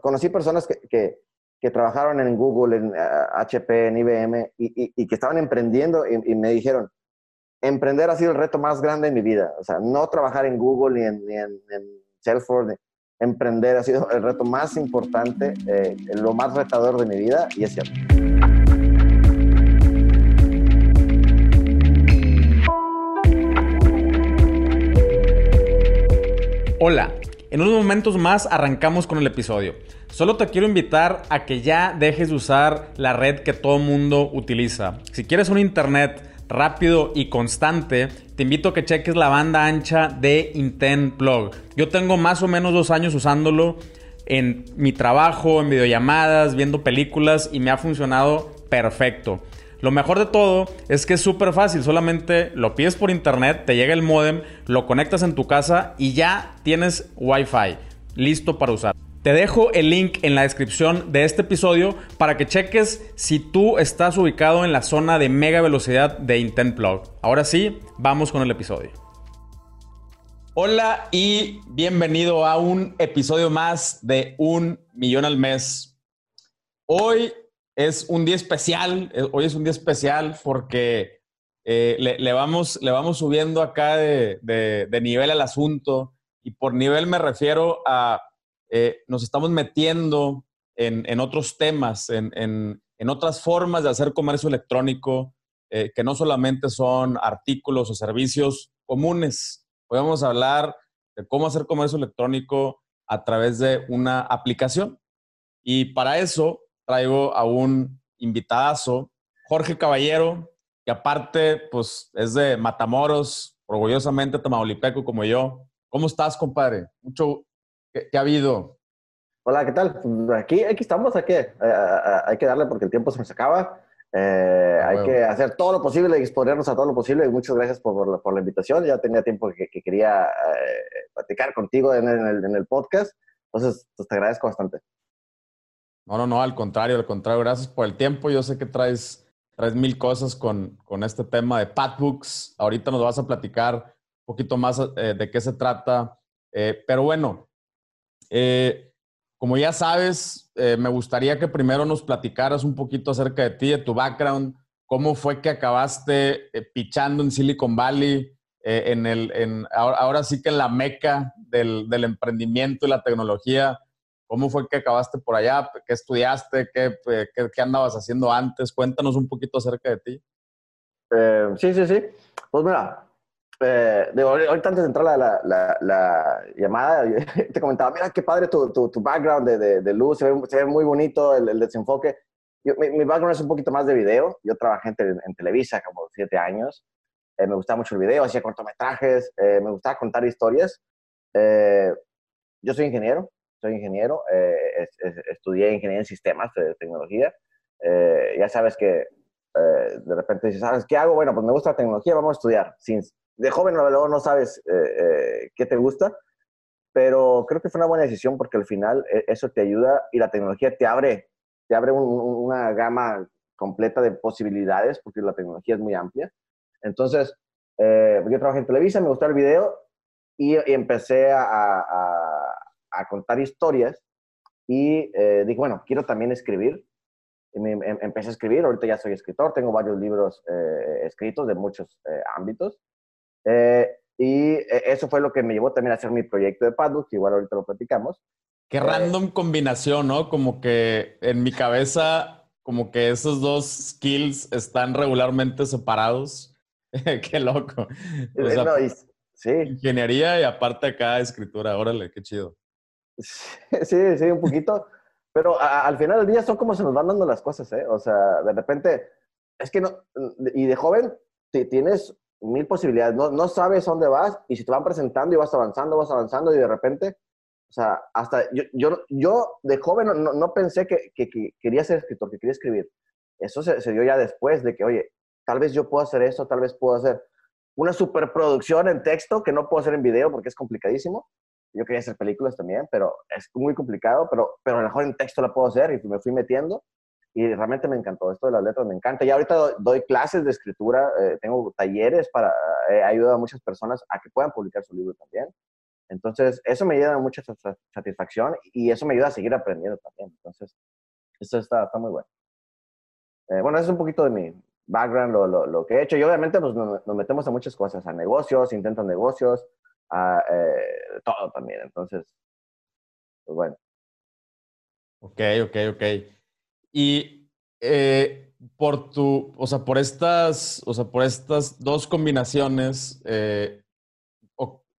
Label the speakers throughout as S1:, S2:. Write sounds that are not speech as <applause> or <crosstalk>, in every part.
S1: conocí personas que, que, que, trabajaron en Google, en HP, en IBM y, y, que estaban emprendiendo y, me dijeron, emprender ha sido el reto más grande de mi vida. O sea, no trabajar en Google ni en, ni en, Salesforce, emprender ha sido el reto más importante, eh, lo más retador de mi vida y es cierto.
S2: Hola, en unos momentos más arrancamos con el episodio. Solo te quiero invitar a que ya dejes de usar la red que todo mundo utiliza. Si quieres un internet rápido y constante, te invito a que cheques la banda ancha de Intent Plug. Yo tengo más o menos dos años usándolo en mi trabajo, en videollamadas, viendo películas y me ha funcionado perfecto. Lo mejor de todo es que es súper fácil, solamente lo pides por internet, te llega el modem, lo conectas en tu casa y ya tienes Wi-Fi listo para usar. Te dejo el link en la descripción de este episodio para que cheques si tú estás ubicado en la zona de mega velocidad de Intent Plug. Ahora sí, vamos con el episodio. Hola y bienvenido a un episodio más de Un Millón al Mes. Hoy es un día especial, eh, hoy es un día especial porque eh, le, vamos, le vamos subiendo acá de, nivel al asunto y por nivel me refiero a, eh, nos estamos metiendo en, otros temas, en, otras formas de hacer comercio electrónico que no solamente son artículos o servicios comunes. Hoy vamos a hablar de cómo hacer comercio electrónico a través de una aplicación. Y para eso traigo a un invitadazo, Jorge Caballero, que aparte, pues, es de Matamoros, orgullosamente tamaulipeco como yo. ¿Cómo estás, compadre? Mucho, ¿qué, ha habido?
S1: Hola, ¿qué tal? Aquí, aquí estamos, hay que, hay que darle porque el tiempo se nos acaba. Eh, hay que hacer todo lo posible y exponernos a todo lo posible. Y muchas gracias por, por, la, invitación. Ya tenía tiempo que, quería eh, platicar contigo en, el, en, el, podcast. Entonces, pues, te agradezco bastante.
S2: No, no, no, al contrario, al contrario, gracias por el tiempo. Yo sé que traes, traes mil cosas con, con este tema de Patbooks. Ahorita nos vas a platicar un poquito más eh, de qué se trata. Eh, pero bueno, eh, como ya sabes, me gustaría que primero nos platicaras un poquito acerca de ti, de tu background, cómo fue que acabaste pichando en Silicon Valley, en el, en, ahora, sí que en la meca del, del emprendimiento y la tecnología. ¿Cómo fue que acabaste por allá? ¿Qué estudiaste? ¿Qué, qué, andabas haciendo antes? Cuéntanos un poquito acerca de ti.
S1: Eh, sí, sí, sí. Pues mira, eh, ahorita antes de entrar la, la, la, llamada, <laughs> te comentaba, mira qué padre tu, tu, tu background de, de, luz, se ve, muy bonito el, desenfoque. mi, background es un poquito más de video. Yo trabajé en, en Televisa como siete años. Eh, me gustaba mucho el video, hacía cortometrajes, eh, me gustaba contar historias. yo soy ingeniero, soy ingeniero, eh, estudié ingeniería en sistemas de tecnología. Eh, ya sabes que eh, de repente dices, ¿sabes qué hago? Bueno, pues me gusta la tecnología, vamos a estudiar. Sin, de joven luego no sabes qué te gusta, pero creo que fue una buena decisión porque al final eso te ayuda y la tecnología te abre, te abre una gama completa de posibilidades porque la tecnología es muy amplia. Entonces, yo trabajé en Televisa, me gustó el video y, empecé a a contar historias y eh, dije, bueno, quiero también escribir. Y me, em, empecé a escribir, ahorita ya soy escritor, tengo varios libros eh, escritos de muchos eh, ámbitos. y eso fue lo que me llevó también a hacer mi proyecto de Paddock, que igual ahorita lo platicamos.
S2: Qué random combinación, ¿no? Como que en mi cabeza, como que esos dos skills están regularmente separados. <laughs> qué loco. sí. Ingeniería y aparte acá escritura, órale, qué chido. <laughs>
S1: Sí, sí, un poquito. Pero al final del día son como se nos van dando las cosas, ¿eh? O sea, de repente, es que no, y de joven tienes mil posibilidades, no, no sabes dónde vas y si te van presentando y vas avanzando, vas avanzando y de repente, o sea, hasta yo, yo, yo de joven no, no pensé que, que, quería ser escritor, que quería escribir. Eso se, se, dio ya después de que, oye, tal vez yo puedo hacer eso, tal vez puedo hacer una superproducción en texto que no puedo hacer en video porque es complicadísimo. Yo quería hacer películas también, pero es muy complicado, pero, pero a lo mejor en texto la puedo hacer y me fui metiendo y realmente me encantó. Esto de las letras me encanta. Y ahorita doy, clases de escritura, eh, tengo talleres para, he ayudado a muchas personas a que puedan publicar su libro también. Entonces, eso me lleva mucha satisfacción y eso me ayuda a seguir aprendiendo también. Entonces, eso está, está muy bueno. Eh, bueno, eso es un poquito de mi background, lo, lo, que he hecho. Y obviamente pues, nos, metemos a muchas cosas, a negocios, intentos negocios, a eh, todo también. Entonces, pues bueno.
S2: Ok, ok, ok. Y eh, por tu, o sea, por estas, o sea, por estas dos combinaciones,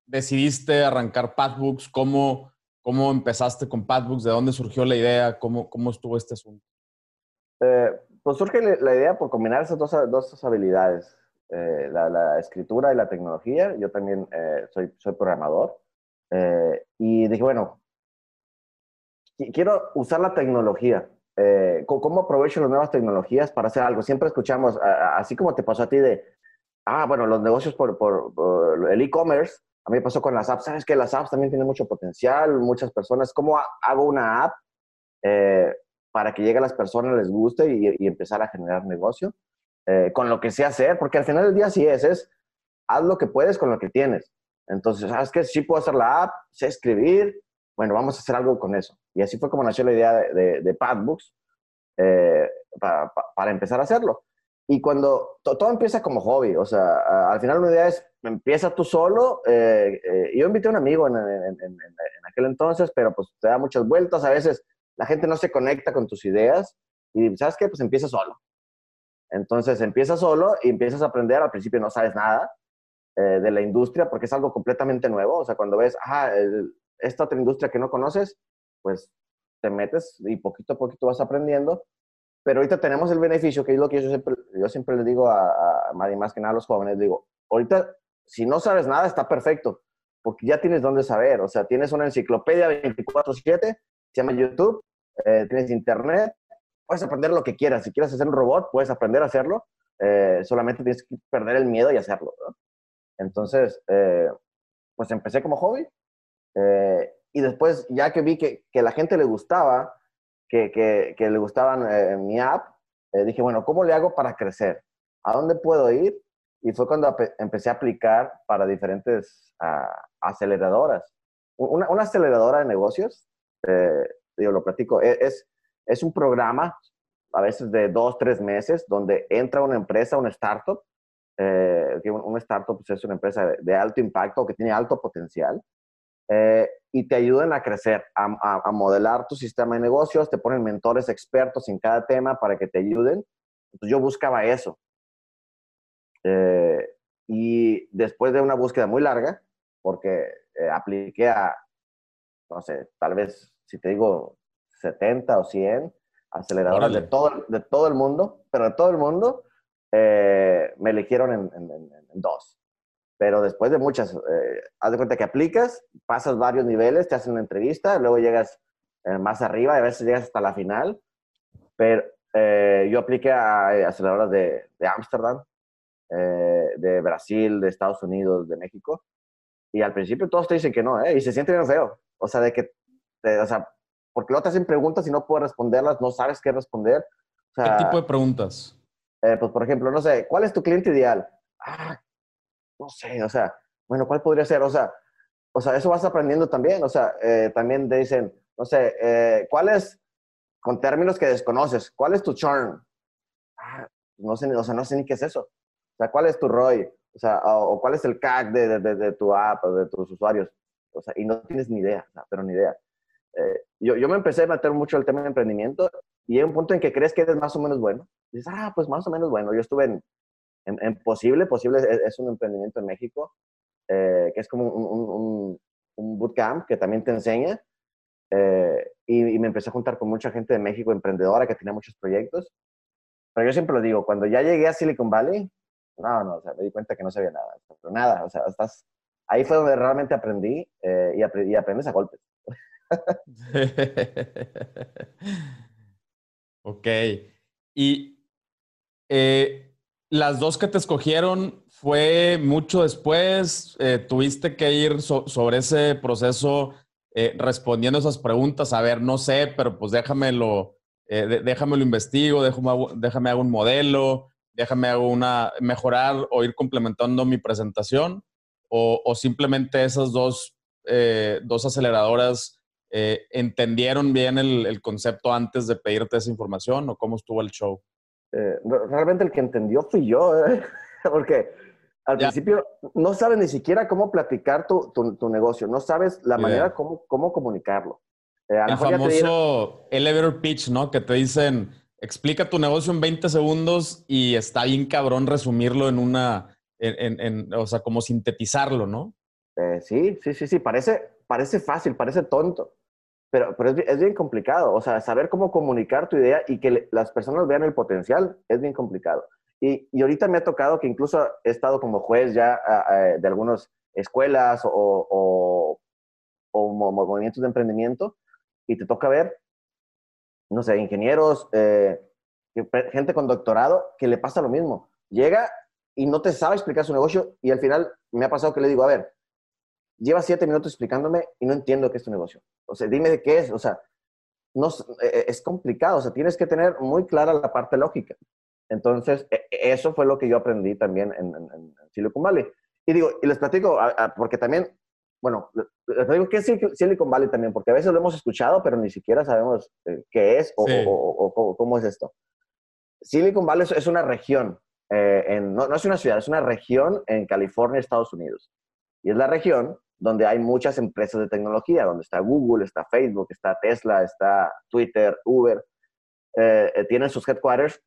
S2: decidiste arrancar Pathbooks? ¿Cómo, ¿Cómo empezaste con Pathbooks? ¿De dónde surgió la idea? ¿Cómo, cómo estuvo este asunto?
S1: Eh, pues surge la idea por combinar esas dos, dos habilidades, eh, la, escritura y la tecnología. Yo también eh, soy, soy programador. y dije, bueno, quiero usar la tecnología. ¿Cómo aprovecho las nuevas tecnologías para hacer algo? Siempre escuchamos, así como te pasó a ti de, ah, bueno, los negocios por, por, por el e-commerce, a mí me pasó con las apps. Sabes que las apps también tienen mucho potencial, muchas personas. ¿Cómo hago una app eh, para que llegue a las personas, les guste y, empezar a generar negocio? Eh, con lo que sé hacer, porque al final del día sí es, es haz lo que puedes con lo que tienes. Entonces, ¿sabes qué? Sí puedo hacer la app, sé escribir, bueno, vamos a hacer algo con eso. Y así fue como nació la idea de, de, Padbooks eh, para empezar a hacerlo. Y cuando todo empieza como hobby, o sea, al final una idea es, empieza tú solo. Eh, yo invité a un amigo en, aquel entonces, pero pues te da muchas vueltas. A veces la gente no se conecta con tus ideas y ¿sabes qué? Pues empieza solo. Entonces empieza solo y empiezas a aprender. Al principio no sabes nada eh, de la industria porque es algo completamente nuevo. O sea, cuando ves, ah, esta otra industria que no conoces, pues te metes y poquito a poquito vas aprendiendo pero ahorita tenemos el beneficio, que es lo que yo siempre, yo le digo a, a más que nada a los jóvenes, digo, ahorita si no sabes nada está perfecto, porque ya tienes dónde saber, o sea, tienes una enciclopedia 24/7, se llama YouTube, eh, tienes internet, puedes aprender lo que quieras, si quieres hacer un robot, puedes aprender a hacerlo, eh, solamente tienes que perder el miedo y hacerlo. Entonces, eh, pues empecé como hobby y después ya que vi que, que la gente le gustaba, que, que, le gustaban eh, mi app, eh, dije, bueno, ¿cómo le hago para crecer? ¿A dónde puedo ir? Y fue cuando empecé a aplicar para diferentes ah, aceleradoras. Una, una, aceleradora de negocios, eh, yo lo platico, e, es, es un programa a veces de dos, tres meses, donde entra una empresa, una startup, eh, una startup pues, es una empresa de, alto impacto que tiene alto potencial, eh, y te ayudan a crecer, a, modelar tu sistema de negocios, te ponen mentores expertos en cada tema para que te ayuden. Entonces yo buscaba eso. Eh, y después de una búsqueda muy larga, porque apliqué a, no sé, tal vez, si te digo 70 o 100 aceleradores de todo, de todo el mundo, pero de todo el mundo, me eligieron en, en dos. Pero después de muchas, eh, haz de cuenta que aplicas, pasas varios niveles, te hacen una entrevista, luego llegas eh, más arriba, a veces llegas hasta la final. Pero eh, yo apliqué a, eh, aceleradoras de Ámsterdam, de Brasil, de Estados Unidos, de México. Y al principio todos te dicen que no, ¿eh? Y se siente bien feo. O sea, de que, o sea, porque luego te hacen preguntas y no puedes responderlas, no sabes qué responder.
S2: O sea, ¿Qué tipo de preguntas?
S1: pues, por ejemplo, no sé, ¿cuál es tu cliente ideal? Ah, no sé, o sea, bueno, ¿cuál podría ser? O sea, o sea eso vas aprendiendo también, o sea, eh, también te dicen, no sé, eh, ¿cuál es, con términos que desconoces, cuál es tu churn? Ah, no sé, o sea, no sé ni qué es eso. O sea, ¿cuál es tu ROI? O sea, o, cuál es el CAC de, de, de, tu app o de tus usuarios. O sea, y no tienes ni idea, pero ni idea. Eh, yo, yo me empecé a meter mucho el tema de emprendimiento y hay un punto en que crees que eres más o menos bueno. dices, ah, pues más o menos bueno. Yo estuve en, en, Posible. Posible es, un emprendimiento en México eh, que es como un, un, bootcamp que también te enseña. Eh, y, me empecé a juntar con mucha gente de México emprendedora que tenía muchos proyectos. Pero yo siempre lo digo, cuando ya llegué a Silicon Valley, no, no, o sea, me di cuenta que no sabía nada. Pero nada, o sea, estás, ahí fue donde realmente aprendí eh, y, aprendí, y aprendes a golpes. <laughs>
S2: ok. Y eh, las dos que te escogieron fue mucho después. Eh, tuviste que ir sobre ese proceso eh, respondiendo esas preguntas. A ver, no sé, pero pues déjamelo, eh, déjamelo investigo, déjame, déjame hago un modelo, déjame hago una mejorar o ir complementando mi presentación. O, simplemente esas dos eh, dos aceleradoras eh, entendieron bien el, concepto antes de pedirte esa información o cómo estuvo el show?
S1: realmente el que entendió fui yo, <laughs> porque al principio no sabes ni siquiera cómo platicar tu, tu, negocio, no sabes la manera cómo, cómo comunicarlo.
S2: el famoso elevator pitch, ¿no? Que te dicen, explica tu negocio en 20 segundos y está bien cabrón resumirlo en una, en, o sea, como sintetizarlo, ¿no?
S1: Eh, sí, sí, sí, sí, parece, parece fácil, parece tonto, pero, pero es, bien complicado. O sea, saber cómo comunicar tu idea y que las personas vean el potencial es bien complicado. Y, y ahorita me ha tocado que incluso he estado como juez ya de algunas escuelas o, o, o, movimientos de emprendimiento y te toca ver, no sé, ingenieros, eh, gente con doctorado que le pasa lo mismo. Llega y no te sabe explicar su negocio y al final me ha pasado que le digo, a ver, lleva siete minutos explicándome y no entiendo qué es tu negocio. O sea, dime de qué es. O sea, no, e, e, es complicado. O sea, tienes que tener muy clara la parte lógica. Entonces, e, eso fue lo que yo aprendí también en, Silicon Valley. Y digo, y les platico, porque también, bueno, les platico qué es Silicon Valley también, porque a veces lo hemos escuchado, pero ni siquiera sabemos eh, qué es o, o, cómo es esto. Silicon Valley es una región eh, no, no, es una ciudad, es una región en California, Estados Unidos. Y es la región donde hay muchas empresas de tecnología, donde está Google, está Facebook, está Tesla, está Twitter, Uber. Eh, eh, tienen sus headquarters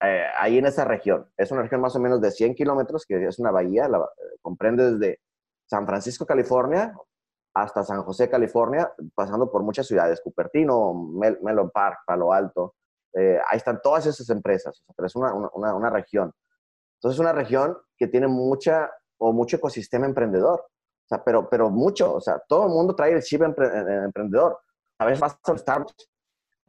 S1: ahí en esa región. Es una región más o menos de 100 kilómetros, que es una bahía, la, comprende desde San Francisco, California, hasta San José, California, pasando por muchas ciudades, Cupertino, Mel Melon Park, Palo Alto. ahí están todas esas empresas, pero es una, una, una región. Entonces es una región que tiene mucha o mucho ecosistema emprendedor. O sea, pero, pero mucho, o sea, todo el mundo trae el chip emprendedor. A veces vas a Starbucks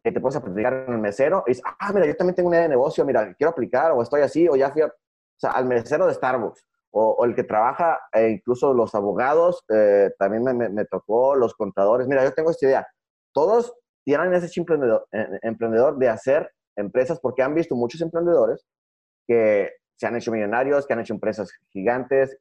S1: que te puedes aplicar en el mesero y dices, ah, mira, yo también tengo una idea de negocio, mira, quiero aplicar o estoy así, o ya fui o sea, al mesero de Starbucks. O, el que trabaja, e incluso los abogados, eh, también me, me, tocó, los contadores. Mira, yo tengo esta idea. Todos tienen ese chip emprendedor, emprendedor de hacer empresas porque han visto muchos emprendedores que se han hecho millonarios, que han hecho empresas gigantes.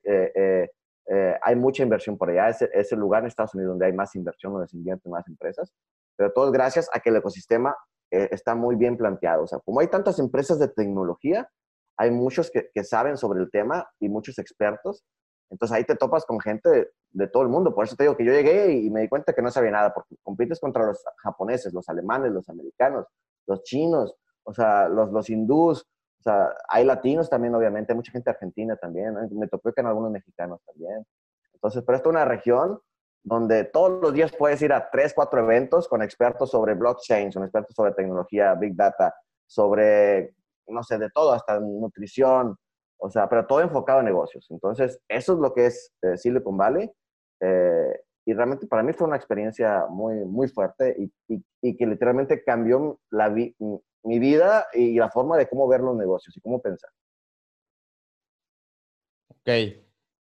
S1: Eh, eh, eh, hay mucha inversión por allá. Es, el lugar en Estados Unidos donde hay más inversión, donde se invierten más empresas. Pero todo es gracias a que el ecosistema está muy bien planteado. O sea, como hay tantas empresas de tecnología, hay muchos que, saben sobre el tema y muchos expertos. Entonces ahí te topas con gente de, todo el mundo. Por eso te digo que yo llegué y, me di cuenta que no sabía nada, porque compites contra los japoneses, los alemanes, los americanos, los chinos, o sea, los, los hindús, o sea, hay latinos también, obviamente, hay mucha gente argentina también, me que en algunos mexicanos también. Entonces, pero esto es una región donde todos los días puedes ir a tres, cuatro eventos con expertos sobre blockchain, con expertos sobre tecnología, big data, sobre, no sé, de todo, hasta nutrición, o sea, pero todo enfocado en negocios. Entonces, eso es lo que es eh, Silicon Valley. Eh, y realmente para mí fue una experiencia muy, muy fuerte y, y, que literalmente cambió la, mi vida y la forma de cómo ver los negocios y cómo pensar.
S2: Ok.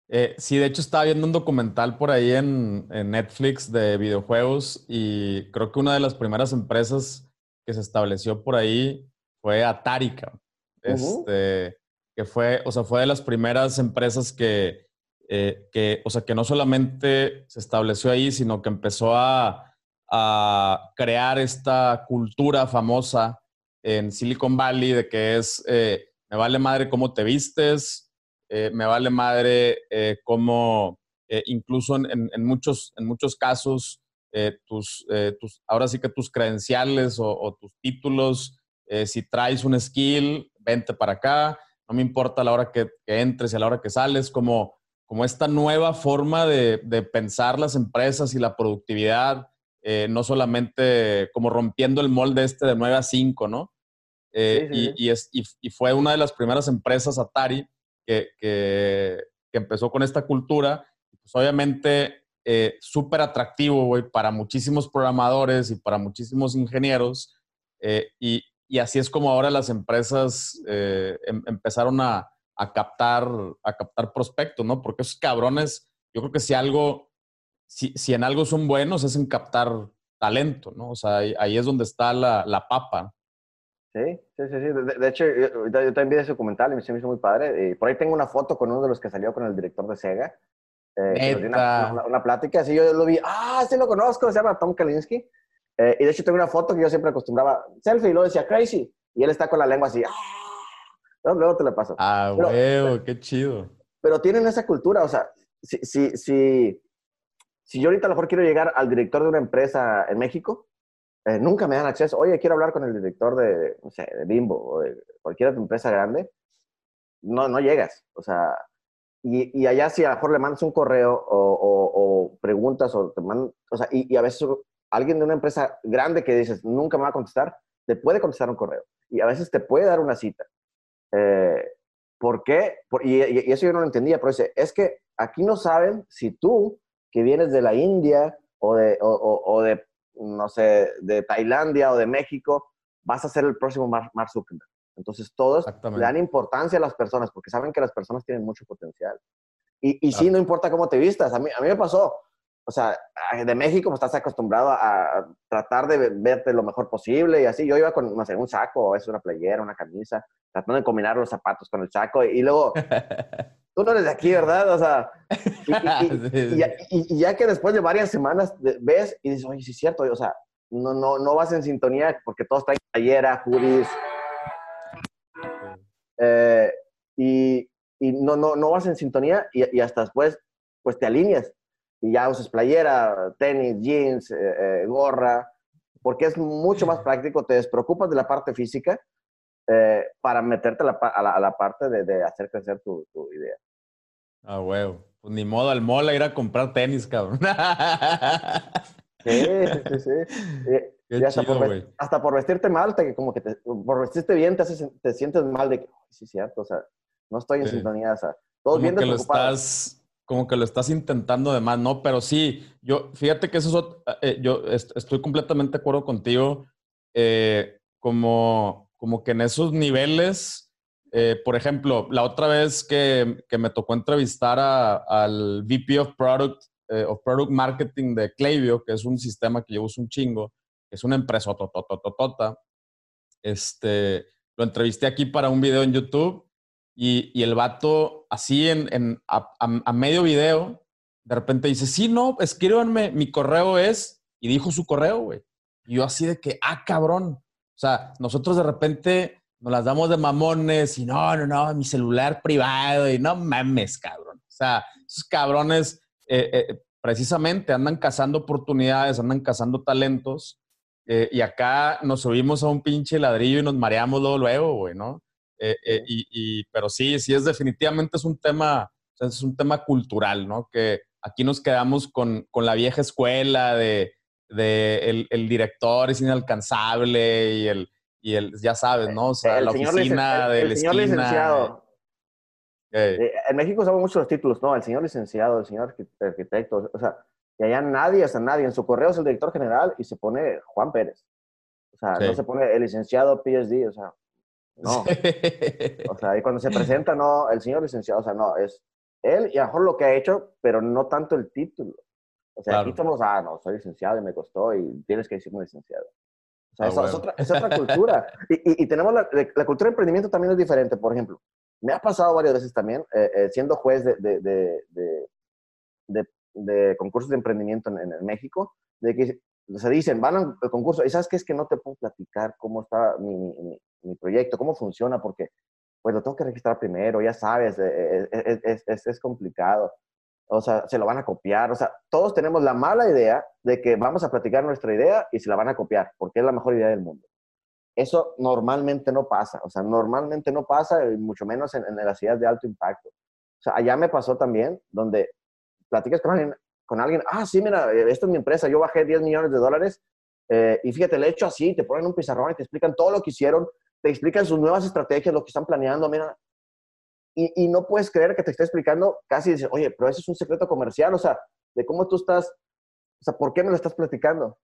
S2: Eh, sí, de hecho estaba viendo un documental por ahí en, Netflix de videojuegos y creo que una de las primeras empresas que se estableció por ahí fue Atari, este, que fue, o sea, fue de las primeras empresas que, eh, que, o sea, que no solamente se estableció ahí, sino que empezó a, a crear esta cultura famosa en Silicon Valley de que es, eh, me vale madre cómo te vistes, eh, me vale madre eh, cómo, incluso en, muchos, en muchos casos, tus, tus, ahora sí que tus credenciales o, tus títulos, si traes un skill, vente para acá, no me importa la hora que, entres y a la hora que sales, como, como esta nueva forma de, de pensar las empresas y la productividad, no solamente como rompiendo el molde este de 9 a 5, ¿no? Eh, y, es, y, fue una de las primeras empresas Atari que, que, empezó con esta cultura. Pues obviamente eh, súper atractivo, güey, para muchísimos programadores y para muchísimos ingenieros. Eh, y, y, así es como ahora las empresas em, empezaron a, a, captar, a captar prospectos, ¿no? Porque esos cabrones, yo creo que si algo, si, si en algo son buenos es en captar talento, ¿no? O sea, ahí, ahí es donde está la, la papa.
S1: Sí, sí, sí. De, hecho, yo, también vi ese documental y me hizo muy padre. Y por ahí tengo una foto con uno de los que salió con el director de Sega. Eh, una, plática, así yo lo vi, ah, sí lo conozco, se llama Tom Kalinske. Eh, y de hecho tengo una foto que yo siempre acostumbraba, selfie, y luego decía crazy. Y él está con la lengua así, ah, luego te la paso.
S2: Ah, huevo, qué chido.
S1: Pero tienen esa cultura, o sea, si, si, si, si yo ahorita a lo mejor quiero llegar al director de una empresa en México, eh, nunca me dan acceso. Oye, quiero hablar con el director de, no sé, de Bimbo o de cualquier otra empresa grande. No, no llegas. O sea, y, y, allá si a lo mejor le mandas un correo o, preguntas o te mandan, o sea, y, a veces alguien de una empresa grande que dices, nunca me va a contestar, te puede contestar un correo. Y a veces te puede dar una cita. Eh, ¿Por qué? y, y, eso yo no lo entendía, pero dice, es que aquí no saben si tú, que vienes de la India o de no sé, de Tailandia o de México, vas a ser el próximo Mark, Zuckerberg. Entonces todos le dan importancia a las personas porque saben que las personas tienen mucho potencial. Y, y sí, no importa cómo te vistas. A mí, a mí me pasó. O sea, de México pues, estás acostumbrado a tratar de verte lo mejor posible y así. Yo iba con, no sé, un saco, es una playera, una camisa, tratando de combinar los zapatos con el saco y, luego, <laughs> tú no eres de aquí, ¿verdad? O sea, y, <laughs> ya, que después de varias semanas ves y dices, oye, sí es cierto, o sea, no, no, no vas en sintonía porque todos traen playera, hoodies. Eh, y, no, no, no vas en sintonía y, hasta después pues te alineas y ya usas playera, tenis, jeans, eh, eh, gorra, porque es mucho más práctico, te despreocupas de la parte física para meterte a la, a la, parte de, de, hacer crecer tu, tu idea.
S2: Ah, huevo. Pues ni modo al mall a ir a comprar tenis, cabrón. <laughs>
S1: Sí, sí, sí. <laughs> hasta, por, hasta, por, vestirte mal, te, como que te, por vestirte bien te, te sientes mal de que, sí, cierto, o sea, no estoy en sintonía, o sea,
S2: todos bien que lo estás, Como que lo estás intentando de más, ¿no? Pero sí, yo, fíjate que eso es, eh, yo estoy completamente de acuerdo contigo, eh, como, como que en esos niveles eh, por ejemplo, la otra vez que, me tocó entrevistar al VP of Product, eh, of Product Marketing de Klaviyo, que es un sistema que yo uso un chingo, es una empresa totototota. Este, lo entrevisté aquí para un video en YouTube y, y el vato, así en, en a, medio video, de repente dice, sí, no, escríbanme, mi correo es, y dijo su correo, güey. Y yo así de que, ah, cabrón. O sea, nosotros de repente nos las damos de mamones y no, no, no, mi celular privado y no mames, cabrón. O sea, esos cabrones eh, eh, precisamente andan cazando oportunidades, andan cazando talentos eh, y acá nos subimos a un pinche ladrillo y nos mareamos luego, luego, güey, ¿no? y, pero sí, sí es definitivamente es un tema, es un tema cultural, ¿no? Que aquí nos quedamos con, con la vieja escuela de, de el, el director es inalcanzable y el y el, ya sabes, ¿no? O sea, la oficina del el señor licenciado.
S1: Eh, en México usamos mucho los títulos, ¿no? El señor licenciado, el señor arquitecto, o sea, y allá nadie, o sea, nadie. En su correo es el director general y se pone Juan Pérez. O sea, no se pone el licenciado PhD, o sea, no. <laughs> O sea, y cuando se presenta, no, el señor licenciado, o sea, no, es él y a lo mejor lo que ha hecho, pero no tanto el título. O sea, aquí estamos, ah, no, soy licenciado y me costó y tienes que decirme licenciado. O sea, ah, es, otra, es, otra, cultura. <laughs> Y, y, tenemos la, la, cultura de emprendimiento también es diferente. Por ejemplo, me ha pasado varias veces también, eh, eh, siendo juez de, de, de, de, concursos de emprendimiento en, en, México, de que se dicen, van al concurso, y sabes qué es que no te puedo platicar cómo está mi, mi, mi proyecto, cómo funciona, porque pues lo tengo que registrar primero, ya sabes, eh, es, es, es complicado o sea, se lo van a copiar, o sea, todos tenemos la mala idea de que vamos a platicar nuestra idea y se la van a copiar, porque es la mejor idea del mundo. Eso normalmente no pasa, o sea, normalmente no pasa, y mucho menos en, en las ideas de alto impacto. O sea, allá me pasó también, donde platicas con alguien, con alguien, ah, sí, mira, eh, esta es mi empresa, yo bajé 10 millones de dólares, eh, y fíjate, le he hecho así, te ponen un pizarrón y te explican todo lo que hicieron, te explican sus nuevas estrategias, lo que están planeando, mira, y, no puedes creer que te esté explicando, casi dices, oye, pero eso es un secreto comercial, o sea, de cómo tú estás, o sea, ¿por qué me lo estás platicando?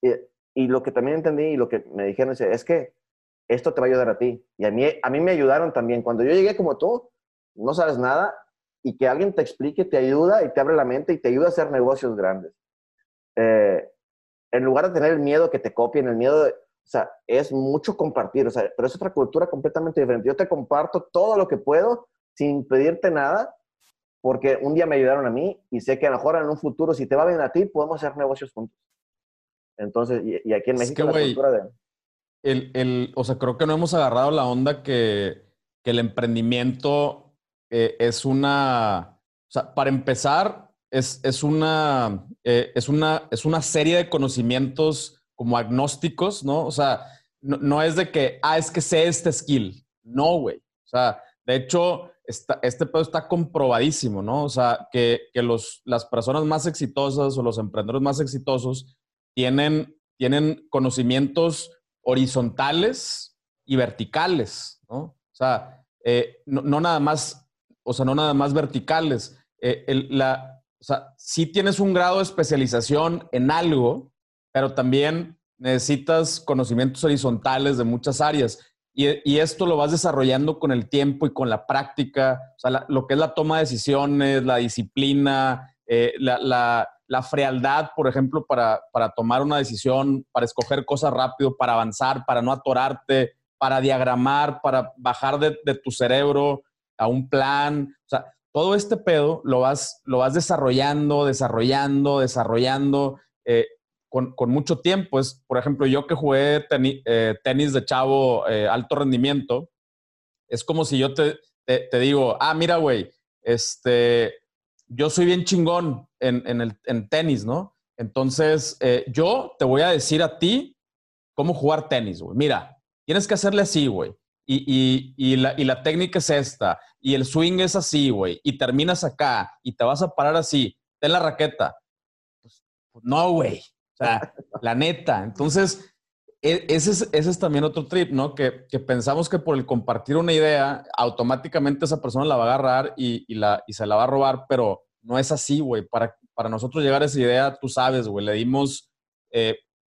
S1: Y, lo que también entendí y lo que me dijeron es, es que esto te va a ayudar a ti. Y a mí, a mí me ayudaron también. Cuando yo llegué como tú, no sabes nada y que alguien te explique, te ayuda y te abre la mente y te ayuda a hacer negocios grandes. Eh, en lugar de tener el miedo que te copien, el miedo de, o sea, es mucho compartir, o sea, pero es otra cultura completamente diferente. Yo te comparto todo lo que puedo sin pedirte nada porque un día me ayudaron a mí y sé que a lo mejor en un futuro, si te va bien a ti, podemos hacer negocios juntos. Entonces, y, aquí en México la cultura de...
S2: El, el, o sea, creo que no hemos agarrado la onda que, que el emprendimiento eh, es una... O sea, para empezar, es, es, una, eh, es, una, es una serie de conocimientos como agnósticos, ¿no? O sea, no, es de que, ah, es que sé este skill. No, güey. O sea, de hecho, este pedo está comprobadísimo, ¿no? O sea, que, los, las personas más exitosas o los emprendedores más exitosos tienen, tienen conocimientos horizontales y verticales, ¿no? O sea, eh, no, nada más, o sea, no nada más verticales. Eh, la, o sea, sí tienes un grado de especialización en algo, pero también necesitas conocimientos horizontales de muchas áreas. Y, esto lo vas desarrollando con el tiempo y con la práctica, o sea, lo que es la toma de decisiones, la disciplina, eh, la, frialdad, por ejemplo, para, tomar una decisión, para escoger cosas rápido, para avanzar, para no atorarte, para diagramar, para bajar de, tu cerebro a un plan. O sea, todo este pedo lo vas, lo vas desarrollando, desarrollando, desarrollando. Eh, con, mucho tiempo. Es, por ejemplo, yo que jugué eh, tenis de chavo eh, alto rendimiento, es como si yo te, te, digo, ah, mira, güey, este, yo soy bien chingón en, en, el, en tenis, ¿no? Entonces, eh, yo te voy a decir a ti cómo jugar tenis, güey. Mira, tienes que hacerle así, güey. Y, y, y, la, y la técnica es esta, y el swing es así, güey, y terminas acá, y te vas a parar así, ten la raqueta. Pues, pues no, güey. O sea, la neta. Entonces, e, ese es, ese es también otro trip, ¿no? Que, que, pensamos que por el compartir una idea, automáticamente esa persona la va a agarrar y, y, la, y se la va a robar, pero no es así, güey. Para, para nosotros llegar a esa idea, tú sabes, güey, le dimos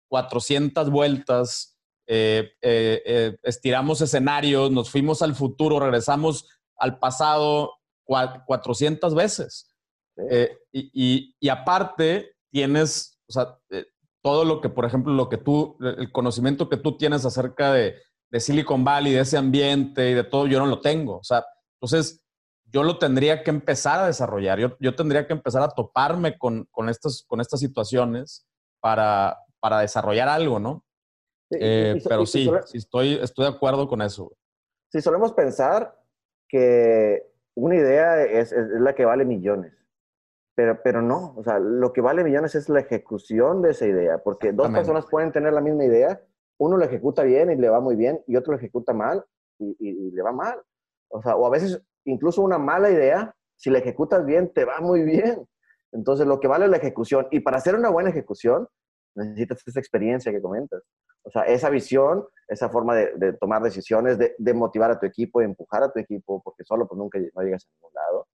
S2: 400 eh, vueltas, eh, eh, estiramos escenarios, nos fuimos al futuro, regresamos al pasado 400 veces. Y, y, y aparte, tienes o sea, eh, todo lo que, por ejemplo, lo que tú, el conocimiento que tú tienes acerca de, Silicon Valley, de ese ambiente y de todo, yo no lo tengo. O sea, entonces yo lo tendría que empezar a desarrollar. Yo, yo tendría que empezar a toparme con, con, estas, con estas situaciones para, para desarrollar algo, ¿no? Eh, pero sí, sí, estoy, estoy de acuerdo con eso.
S1: Sí, solemos pensar que una idea es, es la que vale millones. Pero, pero no, o sea, lo que vale millones es la ejecución de esa idea, porque dos personas pueden tener la misma idea, uno la ejecuta bien y le va muy bien, y otro la ejecuta mal y, y, le va mal. O sea, o a veces incluso una mala idea, si la ejecutas bien, te va muy bien. Entonces, lo que vale es la ejecución. Y para hacer una buena ejecución, necesitas esa experiencia que comentas. O sea, esa visión, esa forma de, de tomar decisiones, de, de, motivar a tu equipo, de empujar a tu equipo, porque solo pues nunca no llegas a ningún lado.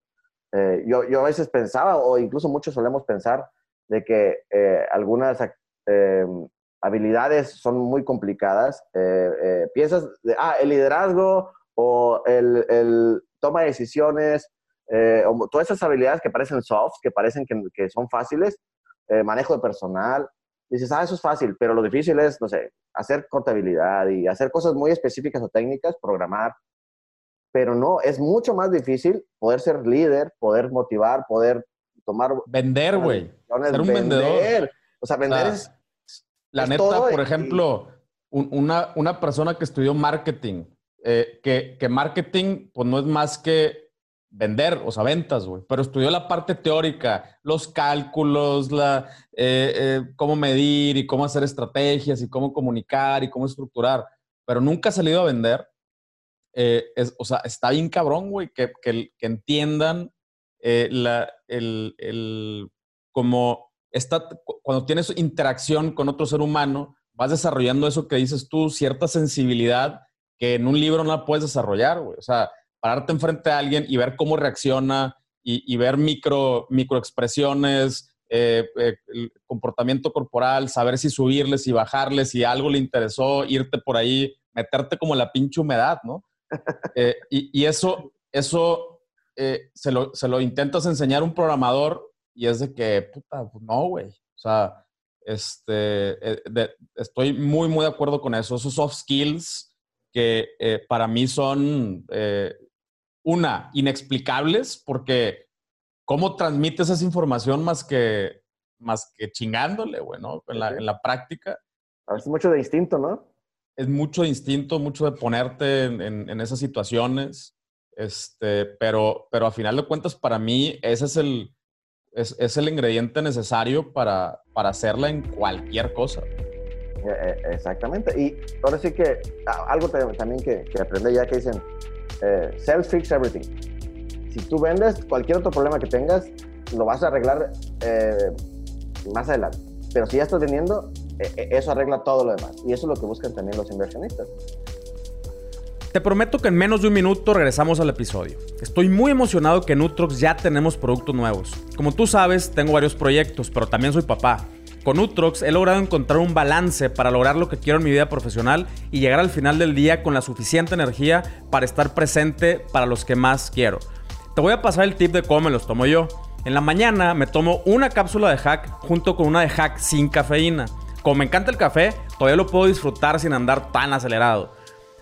S1: Eh, yo, yo, a veces pensaba, o incluso muchos solemos pensar, de que eh, algunas eh, habilidades son muy complicadas. piensas, de, ah, el liderazgo o el, el toma de decisiones, o todas esas habilidades que parecen soft, que parecen que, que son fáciles, manejo de personal, dices, ah, eso es fácil, pero lo difícil es, no sé, hacer contabilidad y hacer cosas muy específicas o técnicas, programar pero no, es mucho más difícil poder ser líder, poder motivar, poder tomar...
S2: Vender, güey. Ser un vendedor.
S1: O sea, vender es...
S2: La neta, por ejemplo, una, una, persona que estudió marketing, eh, que, que, marketing pues no es más que vender, o sea, ventas, güey, pero estudió la parte teórica, los cálculos, la, eh, eh, cómo medir y cómo hacer estrategias y cómo comunicar y cómo estructurar, pero nunca ha salido a vender eh, es, o sea, está bien cabrón, güey, que, que, entiendan eh, la, el, el, como está, cuando tienes interacción con otro ser humano, vas desarrollando eso que dices tú, cierta sensibilidad que en un libro no la puedes desarrollar, güey. O sea, pararte enfrente a alguien y ver cómo reacciona y, ver micro, microexpresiones, eh, el comportamiento corporal, saber si subirles y bajarles, si algo le interesó, irte por ahí, meterte como la pinche humedad, ¿no? Eh, y, eso, eso eh, se, lo, se, lo, intentas enseñar a un programador y es de que, puta, pues no, güey. O sea, este, eh, estoy muy, muy de acuerdo con eso. Esos soft skills que para mí son, una, inexplicables porque ¿cómo transmites esa información más que, más que chingándole, güey, ¿no? En la, en la práctica.
S1: A veces mucho de instinto, ¿no?
S2: Es mucho instinto, mucho de ponerte en, en, esas situaciones. Este, pero, pero a final de cuentas, para mí, ese es el, es, es el ingrediente necesario para, para hacerla en cualquier cosa.
S1: Eh, eh, exactamente. Y ahora sí que algo también que, que aprendí ya que dicen, eh, self-fix everything. Si tú vendes, cualquier otro problema que tengas, lo vas a arreglar más adelante. Pero si ya estás vendiendo, eso arregla todo lo demás. Y eso es lo que buscan también los inversionistas.
S2: Te prometo que en menos de un minuto regresamos al episodio. Estoy muy emocionado que en Utrox ya tenemos productos nuevos. Como tú sabes, tengo varios proyectos, pero también soy papá. Con Utrox he logrado encontrar un balance para lograr lo que quiero en mi vida profesional y llegar al final del día con la suficiente energía para estar presente para los que más quiero. Te voy a pasar el tip de cómo me los tomo yo. En la mañana me tomo una cápsula de hack junto con una de hack sin cafeína. Como me encanta el café, todavía lo puedo disfrutar sin andar tan acelerado.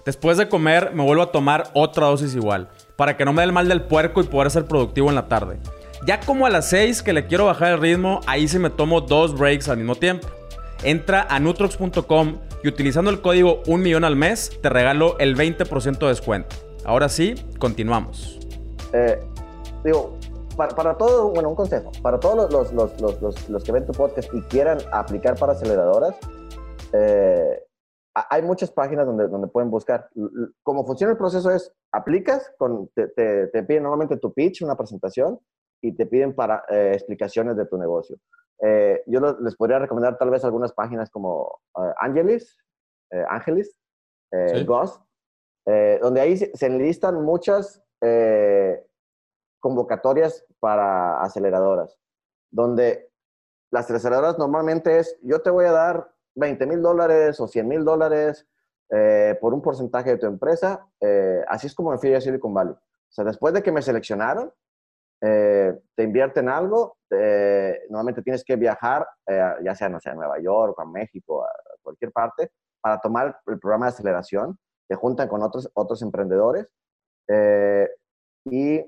S2: Después de comer me vuelvo a tomar otra dosis igual, para que no me dé el mal del puerco y poder ser productivo en la tarde. Ya como a las 6 que le quiero bajar el ritmo, ahí sí me tomo dos breaks al mismo tiempo. Entra a nutrox.com y utilizando el código 1 millón al mes te regalo el 20% de descuento. Ahora sí, continuamos.
S1: Eh, digo, para, para, todo, bueno, un consejo, para todos los, los, los, los, que ven tu podcast y quieran aplicar para aceleradoras, eh, hay muchas páginas donde, donde pueden buscar. Cómo funciona el proceso es, aplicas, con, te, te, piden normalmente tu pitch, una presentación, y te piden para eh, explicaciones de tu negocio. Eh, yo les podría recomendar tal vez algunas páginas como uh, Angelis, Angelis, Ghost, donde ahí se, se enlistan muchas convocatorias para aceleradoras, donde las aceleradoras normalmente es, yo te voy a dar 20 mil dólares o 100 mil dólares eh, por un porcentaje de tu empresa. Eh, así es como me fui a Silicon Valley. O sea, después de que me seleccionaron, eh, te invierten algo, normalmente tienes que viajar, ya sea, no sé, a Nueva York, a México, a cualquier parte, para tomar el programa de aceleración. Te juntan con otros, otros emprendedores y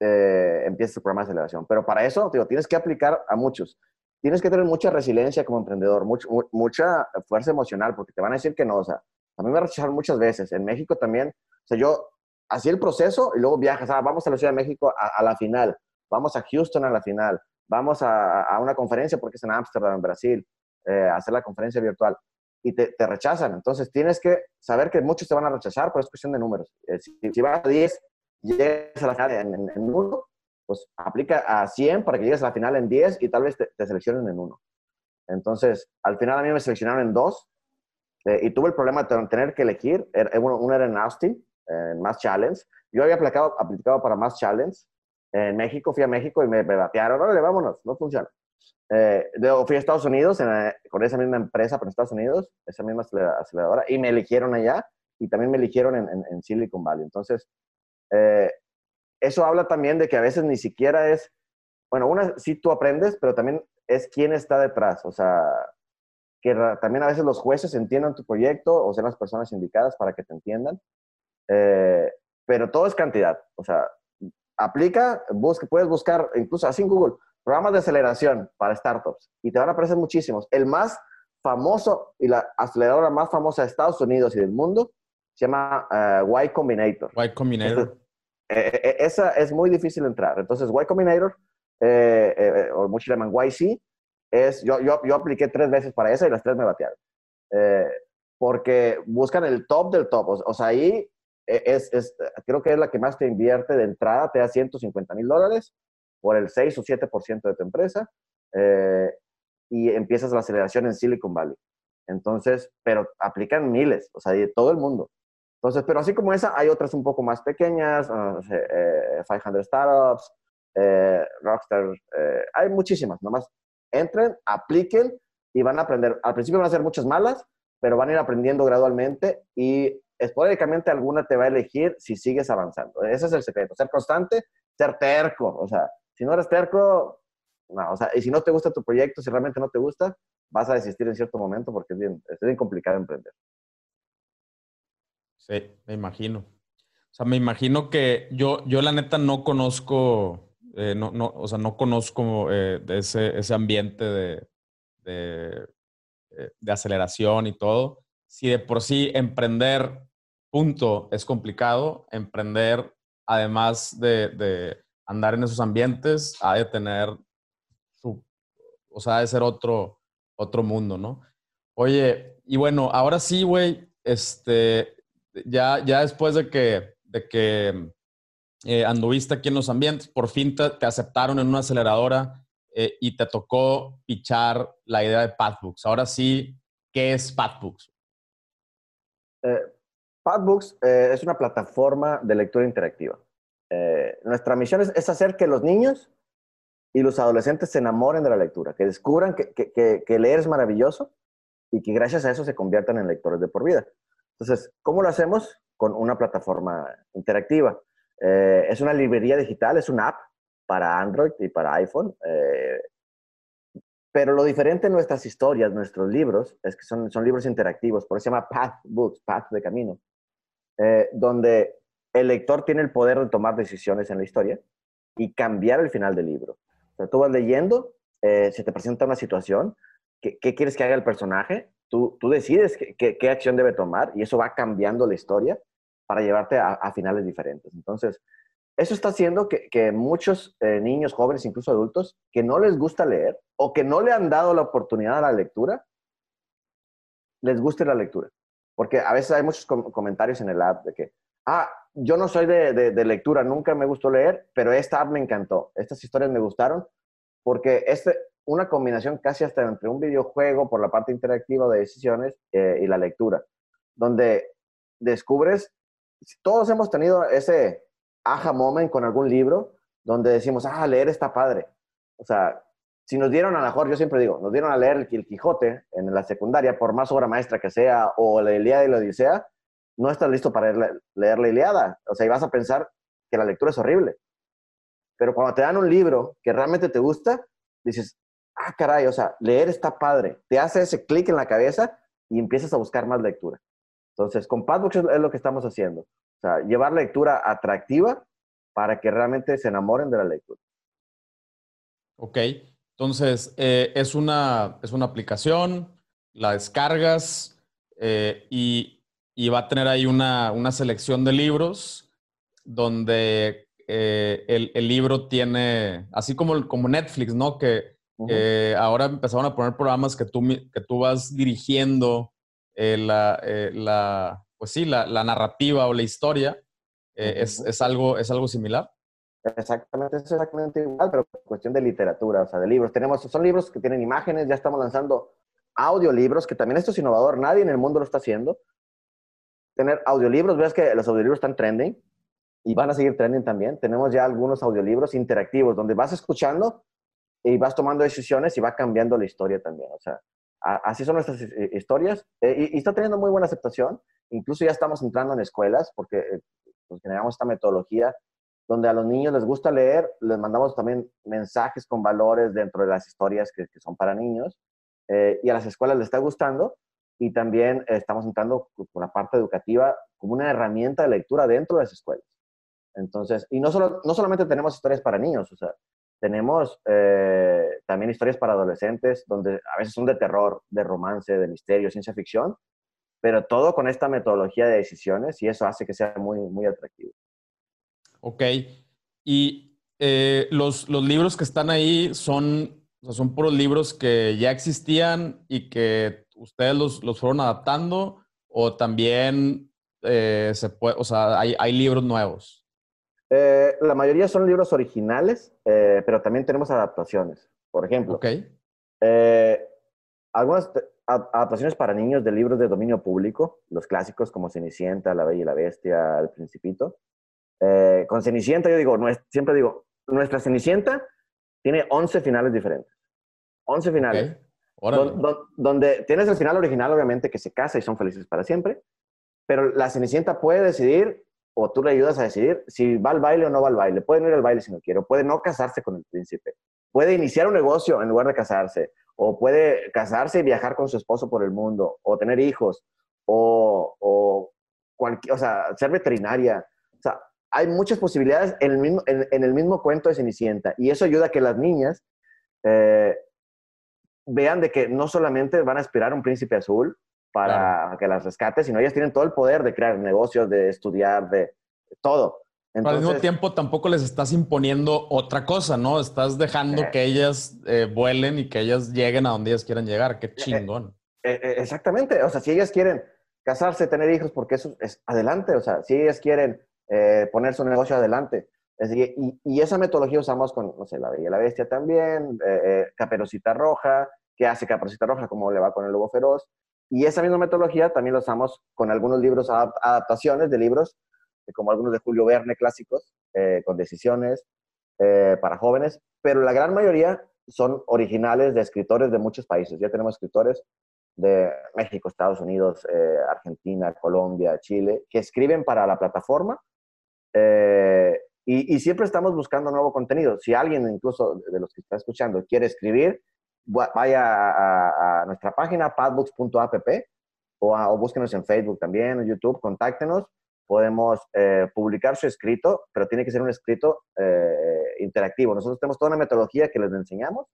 S1: empiezas el programa de aceleración. Pero para eso, digo, tienes que aplicar a muchos tienes que tener mucha resiliencia como emprendedor, mucha fuerza emocional, porque te van a decir que no. O sea, a mí me rechazaron muchas veces. En México también, o sea, yo hacía el proceso y luego viajas, ah, vamos a la Ciudad de México a, la final, vamos a Houston a la final, vamos a, una conferencia porque es en Ámsterdam, en Brasil, eh, a hacer la conferencia virtual. Y te, rechazan. Entonces tienes que saber que muchos te van a rechazar, pero es cuestión de números. Eh, si, vas a 10, llegas a la final en, en, en uno, pues aplica a 100 para que llegues a la final en 10 y tal vez te, seleccionen en uno. Entonces, al final a mí me seleccionaron en dos eh, y tuve el problema de tener que elegir. uno, era en Austin, en Mass Challenge. Yo había aplicado, aplicado para Mass Challenge en México, fui a México y me, me batearon, órale, vámonos, no funciona. Eh, fui a Estados Unidos eh, con esa misma empresa, pero en Estados Unidos, esa misma aceleradora, y me eligieron allá y también me eligieron en, en Silicon Valley. Entonces, eh, eso habla también de que a veces ni siquiera es, bueno, una sí tú aprendes, pero también es quién está detrás. O sea, que también a veces los jueces entiendan tu proyecto o sean las personas indicadas para que te entiendan. Eh, pero todo es cantidad. O sea, aplica, busca, puedes buscar, incluso así en Google, programas de aceleración para startups y te van a aparecer muchísimos. El más famoso y la aceleradora más famosa de Estados Unidos y del mundo se llama uh, Y Combinator.
S2: Y Combinator.
S1: Eh, eh, esa es muy difícil entrar. Entonces, Y Combinator, eh, o muchos llaman YC, es, yo, yo, yo, apliqué tres veces para esa y las tres me batearon. porque buscan el top del top. O, sea, ahí es, es, creo que es la que más te invierte de entrada, te da 150 mil dólares por el 6 o 7% de tu empresa y empiezas la aceleración en Silicon Valley. Entonces, pero aplican miles, o sea, de todo el mundo. Entonces, pero así como esa, hay otras un poco más pequeñas, uh, no sé, 500 Startups, eh, Rockstar, eh, hay muchísimas, nomás entren, apliquen y van a aprender. Al principio van a ser muchas malas, pero van a ir aprendiendo gradualmente y esporádicamente alguna te va a elegir si sigues avanzando. Ese es el secreto, ser constante, ser terco. O sea, si no eres terco, no, o sea, y si no te gusta tu proyecto, si realmente no te gusta, vas a desistir en cierto momento porque es bien, es bien complicado emprender.
S2: Sí, me imagino. O sea, me imagino que yo, yo la neta no conozco Eh, no, no, o sea, no conozco eh, ese, ese, ambiente de, de, eh, de, aceleración y todo. Si de por sí emprender, punto, es complicado, emprender, además de, de andar en esos ambientes, ha de tener su, o sea, ha de ser otro, otro mundo, ¿no? Oye, y bueno, ahora sí, güey, este, ya, ya después de que, de que eh, anduviste aquí en los ambientes, por fin te, aceptaron en una aceleradora eh, y te tocó pichar la idea de Pathbooks. Ahora sí, ¿qué es Pathbooks?
S1: Eh, Pathbooks eh, es una plataforma de lectura interactiva. nuestra misión es, hacer que los niños y los adolescentes se enamoren de la lectura, que descubran que, que, que leer es maravilloso y que gracias a eso se conviertan en lectores de por vida. Entonces, ¿cómo lo hacemos? Con una plataforma interactiva. Eh, es una librería digital, es una app para Android y para iPhone. Eh, pero lo diferente en nuestras historias, nuestros libros, es que son, son libros interactivos, por eso se llama Path Books, Path de Camino, eh, donde el lector tiene el poder de tomar decisiones en la historia y cambiar el final del libro. O sea, tú vas leyendo, se te presenta una situación, ¿qué, qué quieres que haga el personaje? Tú, tú decides qué, qué, acción debe tomar y eso va cambiando la historia para llevarte a, finales diferentes. Entonces, eso está haciendo que, que muchos eh, niños, jóvenes, incluso adultos, que no les gusta leer o que no le han dado la oportunidad a la lectura, les guste la lectura. Porque a veces hay muchos comentarios en el app de que, ah, yo no soy de, de, lectura, nunca me gustó leer, pero esta app me encantó, estas historias me gustaron, porque es una combinación casi hasta entre un videojuego por la parte interactiva de decisiones eh, y la lectura, donde descubres todos hemos tenido ese aha moment con algún libro donde decimos, ah, leer está padre. O sea, si nos dieron a lo mejor, yo siempre digo, nos dieron a leer el, Quijote en la secundaria, por más obra maestra que sea, o la Ilíada y la Odisea, no estás listo para leer, leer la Ilíada. O sea, y vas a pensar que la lectura es horrible. Pero cuando te dan un libro que realmente te gusta, dices, ah, caray, o sea, leer está padre. Te hace ese clic en la cabeza y empiezas a buscar más lectura. Entonces, con Padbooks es lo que estamos haciendo. O sea, llevar lectura atractiva para que realmente se enamoren de la lectura.
S2: Ok, entonces eh, es, una, es una aplicación, la descargas eh, y, y, va a tener ahí una, una selección de libros donde eh, el, el, libro tiene, así como, como Netflix, ¿no? Que ahora empezaron a poner programas que tú, que tú vas dirigiendo eh, la, eh, la, pues sí, la, la, narrativa o la historia, eh, es, es, algo, ¿es algo similar?
S1: Exactamente, es exactamente igual, pero cuestión de literatura, o sea, de libros. Tenemos, son libros que tienen imágenes, ya estamos lanzando audiolibros, que también esto es innovador, nadie en el mundo lo está haciendo. Tener audiolibros, ves que los audiolibros están trending y van a seguir trending también. Tenemos ya algunos audiolibros interactivos donde vas escuchando y vas tomando decisiones y va cambiando la historia también. O sea, así son nuestras eh, historias eh, y, está teniendo muy buena aceptación. Incluso ya estamos entrando en escuelas porque eh, pues, generamos esta metodología donde a los niños les gusta leer, les mandamos también mensajes con valores dentro de las historias que, son para niños y a las escuelas les está gustando y también estamos entrando con la parte educativa como una herramienta de lectura dentro de las escuelas. Entonces, y no, solo, no solamente tenemos historias para niños, o sea, tenemos eh, también historias para adolescentes, donde a veces son de terror, de romance, de misterio, ciencia ficción, pero todo con esta metodología de decisiones y eso hace que sea muy, muy atractivo.
S2: Ok. Y eh, los, los, libros que están ahí son, son puros libros que ya existían y que ustedes los, los fueron adaptando o también eh, se puede, o sea, hay, hay libros nuevos.
S1: Eh, la mayoría son libros originales, eh, pero también tenemos adaptaciones. Por ejemplo, eh, algunas adaptaciones para niños de libros de dominio público, los clásicos como Cenicienta, La Bella y la Bestia, El Principito. con Cenicienta yo digo, siempre digo, nuestra Cenicienta tiene 11 finales diferentes. 11 finales. donde tienes el final original, obviamente, que se casa y son felices para siempre, pero la Cenicienta puede decidir o tú le ayudas a decidir si va al baile o no va al baile. Puede no ir al baile si no quiere, puede no casarse con el príncipe, puede iniciar un negocio en lugar de casarse, o puede casarse y viajar con su esposo por el mundo, o tener hijos, o, o, cualquier, o sea, ser veterinaria. O sea, hay muchas posibilidades en el mismo, en, el mismo cuento de Cenicienta y eso ayuda a que las niñas eh, vean de que no solamente van a aspirar a un príncipe azul para que las rescate, sino ellas tienen todo el poder de crear negocios, de estudiar, de todo.
S2: Pero al mismo tiempo tampoco les estás imponiendo otra cosa, ¿no? Estás dejando eh. que ellas eh, vuelen y que ellas lleguen a donde ellas quieran llegar. Qué chingón.
S1: exactamente. O sea, si ellas quieren casarse, tener hijos, porque eso es adelante. O sea, si ellas quieren eh, poner su negocio adelante. y, esa metodología usamos con, no sé, la Bella la Bestia también, eh, eh, Caperucita Roja, que hace Caperucita Roja, como le va con el Lobo Feroz. Y esa misma metodología también la usamos con algunos libros, adaptaciones de libros, como algunos de Julio Verne clásicos, con decisiones para jóvenes, pero la gran mayoría son originales de escritores de muchos países. Ya tenemos escritores de México, Estados Unidos, Argentina, Colombia, Chile, que escriben para la plataforma eh, y, siempre estamos buscando nuevo contenido. Si alguien, incluso de los que está escuchando, quiere escribir, vaya a, nuestra página padbooks.app o, o, búsquenos en Facebook también, en YouTube, contáctenos. Podemos eh, publicar su escrito, pero tiene que ser un escrito eh, interactivo. Nosotros tenemos toda una metodología que les enseñamos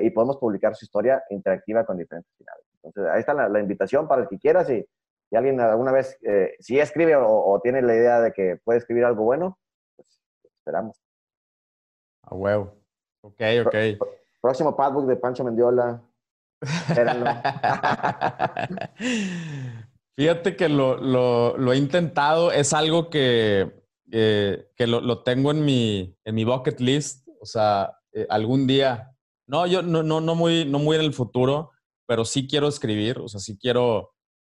S1: y podemos publicar su historia interactiva con diferentes finales. Entonces, ahí está la, la invitación para el que quiera. Si, si alguien alguna vez, eh, si escribe o, tiene la idea de que puede escribir algo bueno, pues esperamos.
S2: A huevo. Ok, ok.
S1: Próximo padbook de Pancho Mendiola. <laughs>
S2: Fíjate que lo, he intentado, es algo que, que lo, tengo en mi, en mi bucket list. O sea, eh, algún día, no, yo no, no, no, muy, no muy en el futuro, pero sí quiero escribir, o sea, sí quiero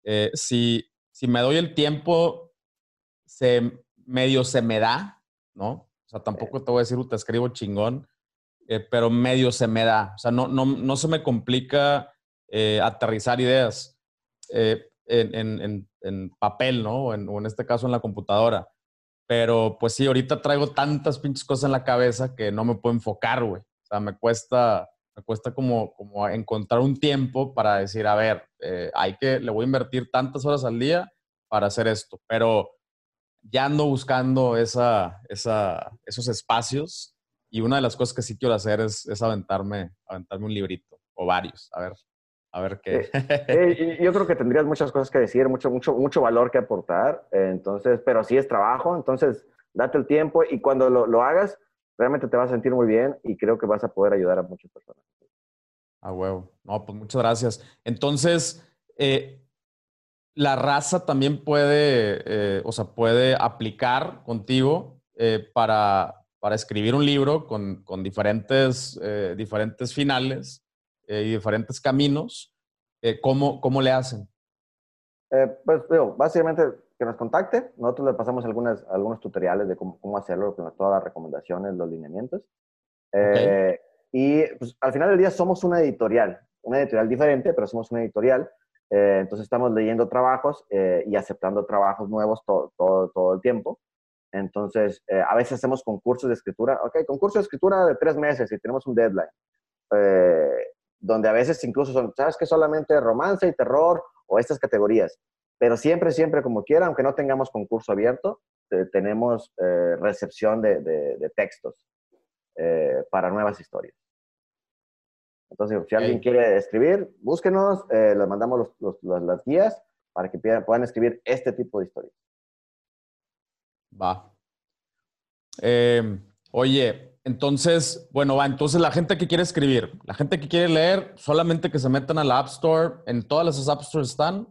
S2: eh, si, si me doy el tiempo, se, medio se me da, ¿no? O sea, tampoco te voy a decir, te escribo chingón, eh, pero medio se me da. O sea, no, no, no se me complica eh, aterrizar ideas en, en, en, papel, ¿no? En, o en este caso en la computadora. Pero pues sí, ahorita traigo tantas pinches cosas en la cabeza que no me puedo enfocar, güey. O sea, me cuesta, me cuesta como, como encontrar un tiempo para decir, a ver, eh, hay que, le voy a invertir tantas horas al día para hacer esto, pero ya ando buscando esa, esa, esos espacios y una de las cosas que sí quiero hacer es, es aventarme, aventarme un librito o varios, a ver, a ver qué.
S1: yo creo que tendrías muchas cosas que decir, mucho, mucho, mucho valor que aportar, entonces, pero sí es trabajo, entonces date el tiempo y cuando lo, lo hagas, realmente te vas a sentir muy bien y creo que vas a poder ayudar a muchas personas.
S2: A huevo. No, pues muchas gracias. Entonces, eh, la raza también puede, eh, o sea, puede aplicar contigo eh, para, para, escribir un libro con, con diferentes, diferentes finales y diferentes caminos. ¿cómo, ¿Cómo le hacen?
S1: pues, digo, básicamente que nos contacte. Nosotros le pasamos algunas, algunos tutoriales de cómo, cómo hacerlo, con todas las recomendaciones, los lineamientos. Eh, y pues, al final del día somos una editorial, una editorial diferente, pero somos una editorial. Eh, entonces estamos leyendo trabajos eh, y aceptando trabajos nuevos todo, todo, todo el tiempo. Entonces, a veces hacemos concursos de escritura. Ok, concurso de escritura de tres meses y tenemos un deadline. donde a veces incluso son, ¿sabes que Solamente romance y terror o estas categorías. Pero siempre, siempre como quiera, aunque no tengamos concurso abierto, tenemos eh, recepción de, textos eh, para nuevas historias. Entonces, si alguien quiere escribir, búsquenos, eh, les mandamos las guías para que puedan escribir este tipo de historias.
S2: Va. Em, oye, entonces, bueno, va, entonces la gente que quiere escribir, la gente que quiere leer, solamente que se metan a la App Store, ¿en todas las App Stores están?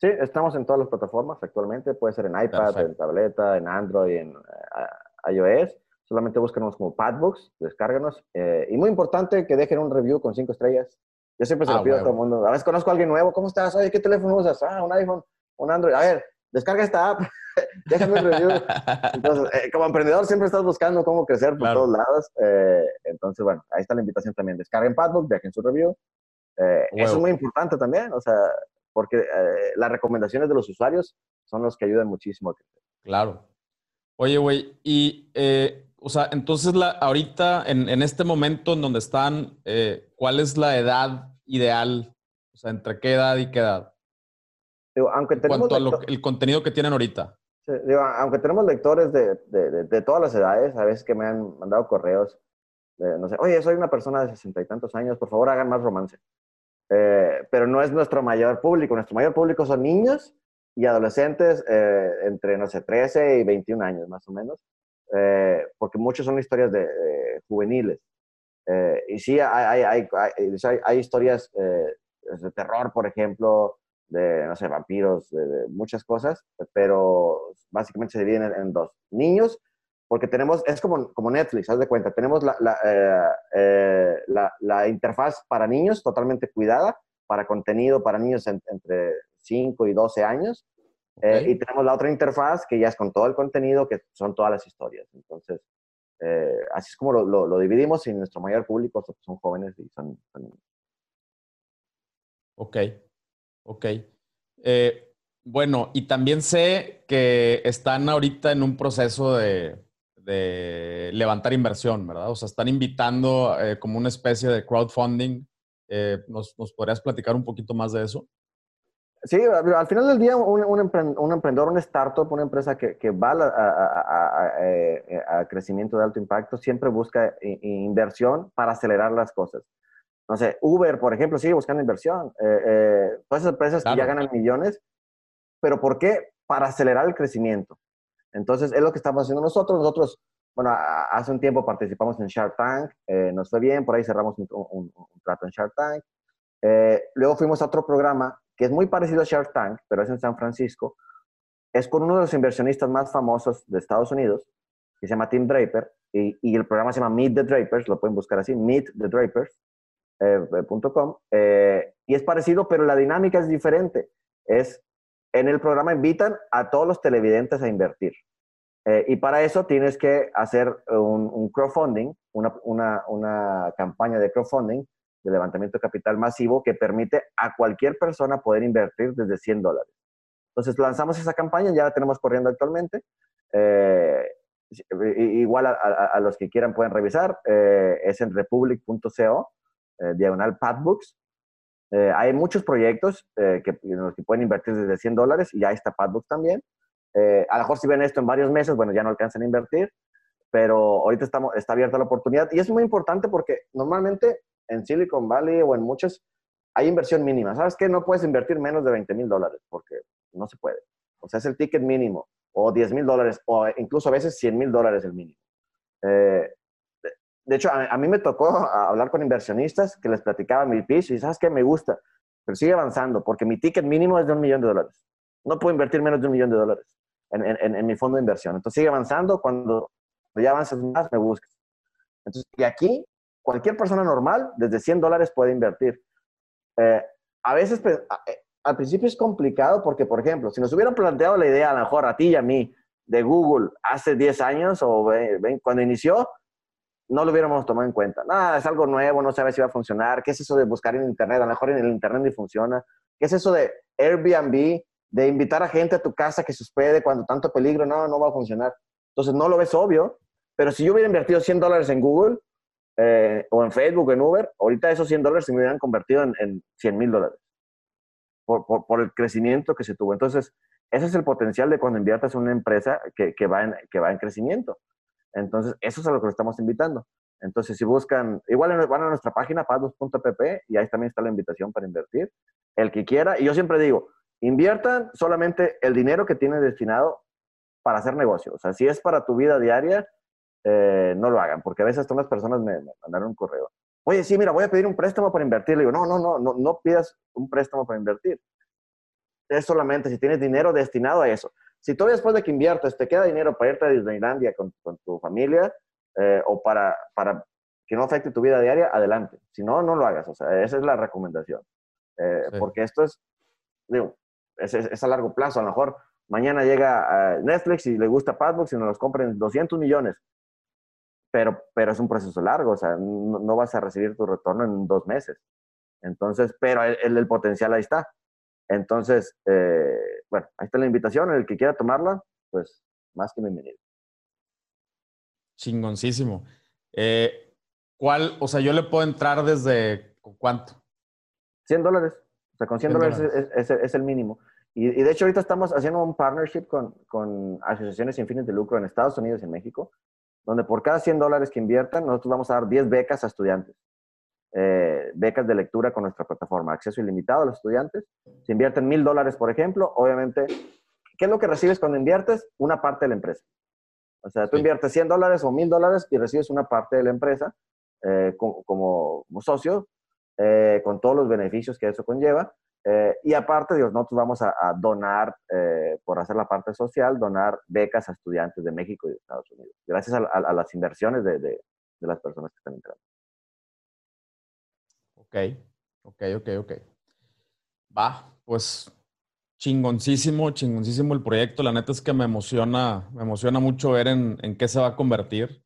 S1: Sí, estamos en todas las plataformas actualmente. Puede ser en iPad, en tableta, en Android, en eh, iOS. Solamente búscanos como Padbooks, descárganos. Eh, y muy importante que dejen un review con cinco estrellas. Yo siempre se lo ah, pido a todo el mundo. A veces conozco a alguien nuevo. ¿Cómo estás? ¿qué teléfono usas? Ah, un iPhone, un Android. A ver, descarga esta app. Déjame un review. Entonces, eh, como emprendedor siempre estás buscando cómo crecer por todos lados. entonces, bueno, ahí está la invitación también. Descarguen Padbook, dejen su review. eso es muy importante también. O sea, porque eh, las recomendaciones de los usuarios son los que ayudan muchísimo a crecer.
S2: Claro. Oye, güey, y, eh, o sea, entonces la, ahorita, en, en, este momento en donde están, eh, ¿cuál es la edad ideal? O sea, ¿entre qué edad y qué edad?
S1: Aunque
S2: en cuanto al el contenido que tienen ahorita.
S1: aunque tenemos lectores de, de, de, todas las edades, a veces que me han mandado correos, no sé, oye, soy una persona de sesenta y tantos años, por favor hagan más romance. Eh, pero no es nuestro mayor público, nuestro mayor público son niños y adolescentes eh, entre, no sé, 13 y 21 años más o menos, eh, porque muchos son historias de, juveniles. y sí, hay, hay, hay, hay historias de terror, por ejemplo, de, no sé, vampiros, de, muchas cosas, pero básicamente se dividen en, dos. Niños, porque tenemos, es como, como Netflix, haz de cuenta, tenemos la, la, eh, eh, la, la interfaz para niños totalmente cuidada, para contenido para niños entre 5 y 12 años, eh, y tenemos la otra interfaz que ya es con todo el contenido, que son todas las historias. Entonces, así es como lo, lo, dividimos y nuestro mayor público son jóvenes y son, son niños.
S2: Ok. Ok. Eh, bueno, y también sé que están ahorita en un proceso de, levantar inversión, ¿verdad? O sea, están invitando eh, como una especie de crowdfunding. Eh, ¿nos, podrías platicar un poquito más de eso?
S1: Sí, al final del día, un, emprendedor, un startup, una empresa que, va a, crecimiento de alto impacto, siempre busca inversión para acelerar las cosas no sé, Uber, por ejemplo, sigue buscando inversión. Eh, eh, todas esas empresas que ya ganan millones, pero ¿por qué? Para acelerar el crecimiento. Entonces, es lo que estamos haciendo nosotros. Nosotros, bueno, hace un tiempo participamos en Shark Tank, eh, nos fue bien, por ahí cerramos un, un, trato en Shark Tank. luego fuimos a otro programa que es muy parecido a Shark Tank, pero es en San Francisco. Es con uno de los inversionistas más famosos de Estados Unidos, que se llama Tim Draper, y, y el programa se llama Meet the Drapers, lo pueden buscar así, Meet the Drapers. Eh, eh, y es parecido, pero la dinámica es diferente. Es, en el programa invitan a todos los televidentes a invertir. Eh, y para eso tienes que hacer un, crowdfunding, una, una, una, campaña de crowdfunding, de levantamiento de capital masivo, que permite a cualquier persona poder invertir desde 100 dólares. Entonces lanzamos esa campaña, ya la tenemos corriendo actualmente. igual a, a, los que quieran pueden revisar, es en republic.co eh, diagonal Padbooks. Eh, hay muchos proyectos eh, que, en los que pueden invertir desde 100 dólares y ya está Padbooks también. a lo mejor si ven esto en varios meses, bueno, ya no alcanzan a invertir, pero ahorita estamos, está abierta la oportunidad y es muy importante porque normalmente en Silicon Valley o en muchos hay inversión mínima. ¿Sabes qué? No puedes invertir menos de 20 mil dólares porque no se puede. O sea, es el ticket mínimo o 10 mil dólares o incluso a veces 100 mil dólares el mínimo. Eh, de hecho, a, mí me tocó hablar con inversionistas que les platicaba mi pitch y sabes que me gusta, pero sigue avanzando porque mi ticket mínimo es de un millón de dólares. No puedo invertir menos de un millón de dólares en, mi fondo de inversión. Entonces sigue avanzando. Cuando ya avances más, me buscas. Entonces, y aquí, cualquier persona normal, desde 100 dólares puede invertir. Eh, a veces, pues, eh, al principio es complicado porque, por ejemplo, si nos hubieran planteado la idea, a lo mejor a ti y a mí, de Google hace 10 años o cuando inició, no lo hubiéramos tomado en cuenta. Nada, es algo nuevo, no sabes si va a funcionar. ¿Qué es eso de buscar en Internet? A lo mejor en el Internet ni funciona. ¿Qué es eso de Airbnb, de invitar a gente a tu casa que se hospede cuando tanto peligro? No, no va a funcionar. Entonces no lo ves obvio, pero si yo hubiera invertido 100 dólares en Google eh, o en Facebook en Uber, ahorita esos 100 dólares se me hubieran convertido en, en 100 mil dólares por, el crecimiento que se tuvo. Entonces, ese es el potencial de cuando inviertas en una empresa que va en crecimiento. Entonces, eso es a lo que lo estamos invitando. Entonces, si buscan, igual van a nuestra página, padus.pp, y ahí también está la invitación para invertir. El que quiera, y yo siempre digo, inviertan solamente el dinero que tienen destinado para hacer negocio. O sea, si es para tu vida diaria, eh, no lo hagan, porque a veces todas las personas me, mandaron un correo. Oye, sí, mira, voy a pedir un préstamo para invertir. Le digo, no, no, no, no, no pidas un préstamo para invertir. Es solamente si tienes dinero destinado a eso. Si tú después de que inviertes te queda dinero para irte a Disneylandia con, tu familia eh, o para, para que no afecte tu vida diaria, adelante. Si no, no lo hagas. O sea, esa es la recomendación. Eh, porque esto es, digo, es, a largo plazo. A lo mejor mañana llega Netflix y le gusta Padbox y nos los compren 200 millones. Pero, pero es un proceso largo. O sea, no, vas a recibir tu retorno en dos meses. Entonces, pero el, el potencial ahí está. Entonces, eh, bueno, ahí está la invitación. El que quiera tomarla, pues más que bienvenido.
S2: Chingoncísimo. Eh, ¿Cuál, o sea, yo le puedo entrar desde cuánto?
S1: 100 dólares. O sea, con 100, dólares, Es, el mínimo. Y, de hecho ahorita estamos haciendo un partnership con, con, asociaciones sin fines de lucro en Estados Unidos y en México, donde por cada 100 dólares que inviertan, nosotros vamos a dar 10 becas a estudiantes. Eh, becas de lectura con nuestra plataforma, acceso ilimitado a los estudiantes. Si invierten mil dólares, por ejemplo, obviamente, ¿qué es lo que recibes cuando inviertes? Una parte de la empresa. O sea, tú inviertes 100 dólares o mil dólares y recibes una parte de la empresa eh, como, como, socio, eh, con todos los beneficios que eso conlleva. Eh, y aparte, Dios, nosotros vamos a, donar, por hacer la parte social, donar becas a estudiantes de México y de Estados Unidos, gracias a, las inversiones de, de, las personas que están entrando.
S2: Ok, ok, ok, ok. Va, pues chingoncísimo, chingoncísimo el proyecto. La neta es que me emociona, me emociona mucho ver en, en qué se va a convertir.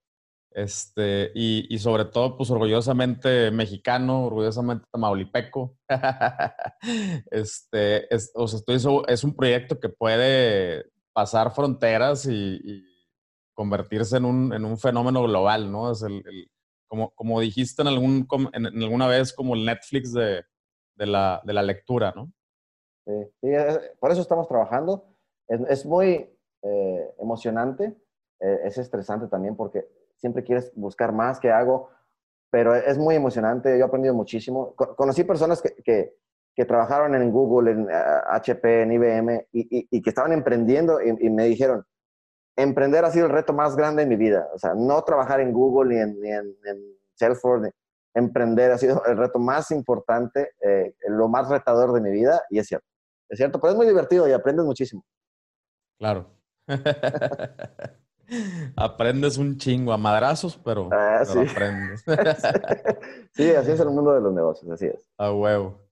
S2: Este, y, y, sobre todo, pues orgullosamente mexicano, orgullosamente tamaulipeco. <laughs> este, es, o sea, estoy, es un proyecto que puede pasar fronteras y, convertirse en un, en un, fenómeno global, ¿no? Es el como, como dijiste en, algún, en, en, alguna vez, como el Netflix de, de, la, de la lectura, ¿no?
S1: Sí, por eso estamos trabajando. Es, es muy eh, emocionante, eh, es estresante también porque siempre quieres buscar más que hago, pero es muy emocionante, yo he aprendido muchísimo. Conocí personas que, que, que trabajaron en Google, en HP, en IBM, y, y, que estaban emprendiendo y, me dijeron, emprender ha sido el reto más grande de mi vida. O sea, no trabajar en Google ni en, ni en, Salesforce, emprender ha sido el reto más importante, eh, lo más retador de mi vida, y es cierto. Es cierto, pero es muy divertido y aprendes muchísimo.
S2: Claro. <laughs> aprendes un chingo a madrazos, pero, ah, aprendes. <laughs>
S1: sí, así es el mundo de los negocios, así es.
S2: A huevo.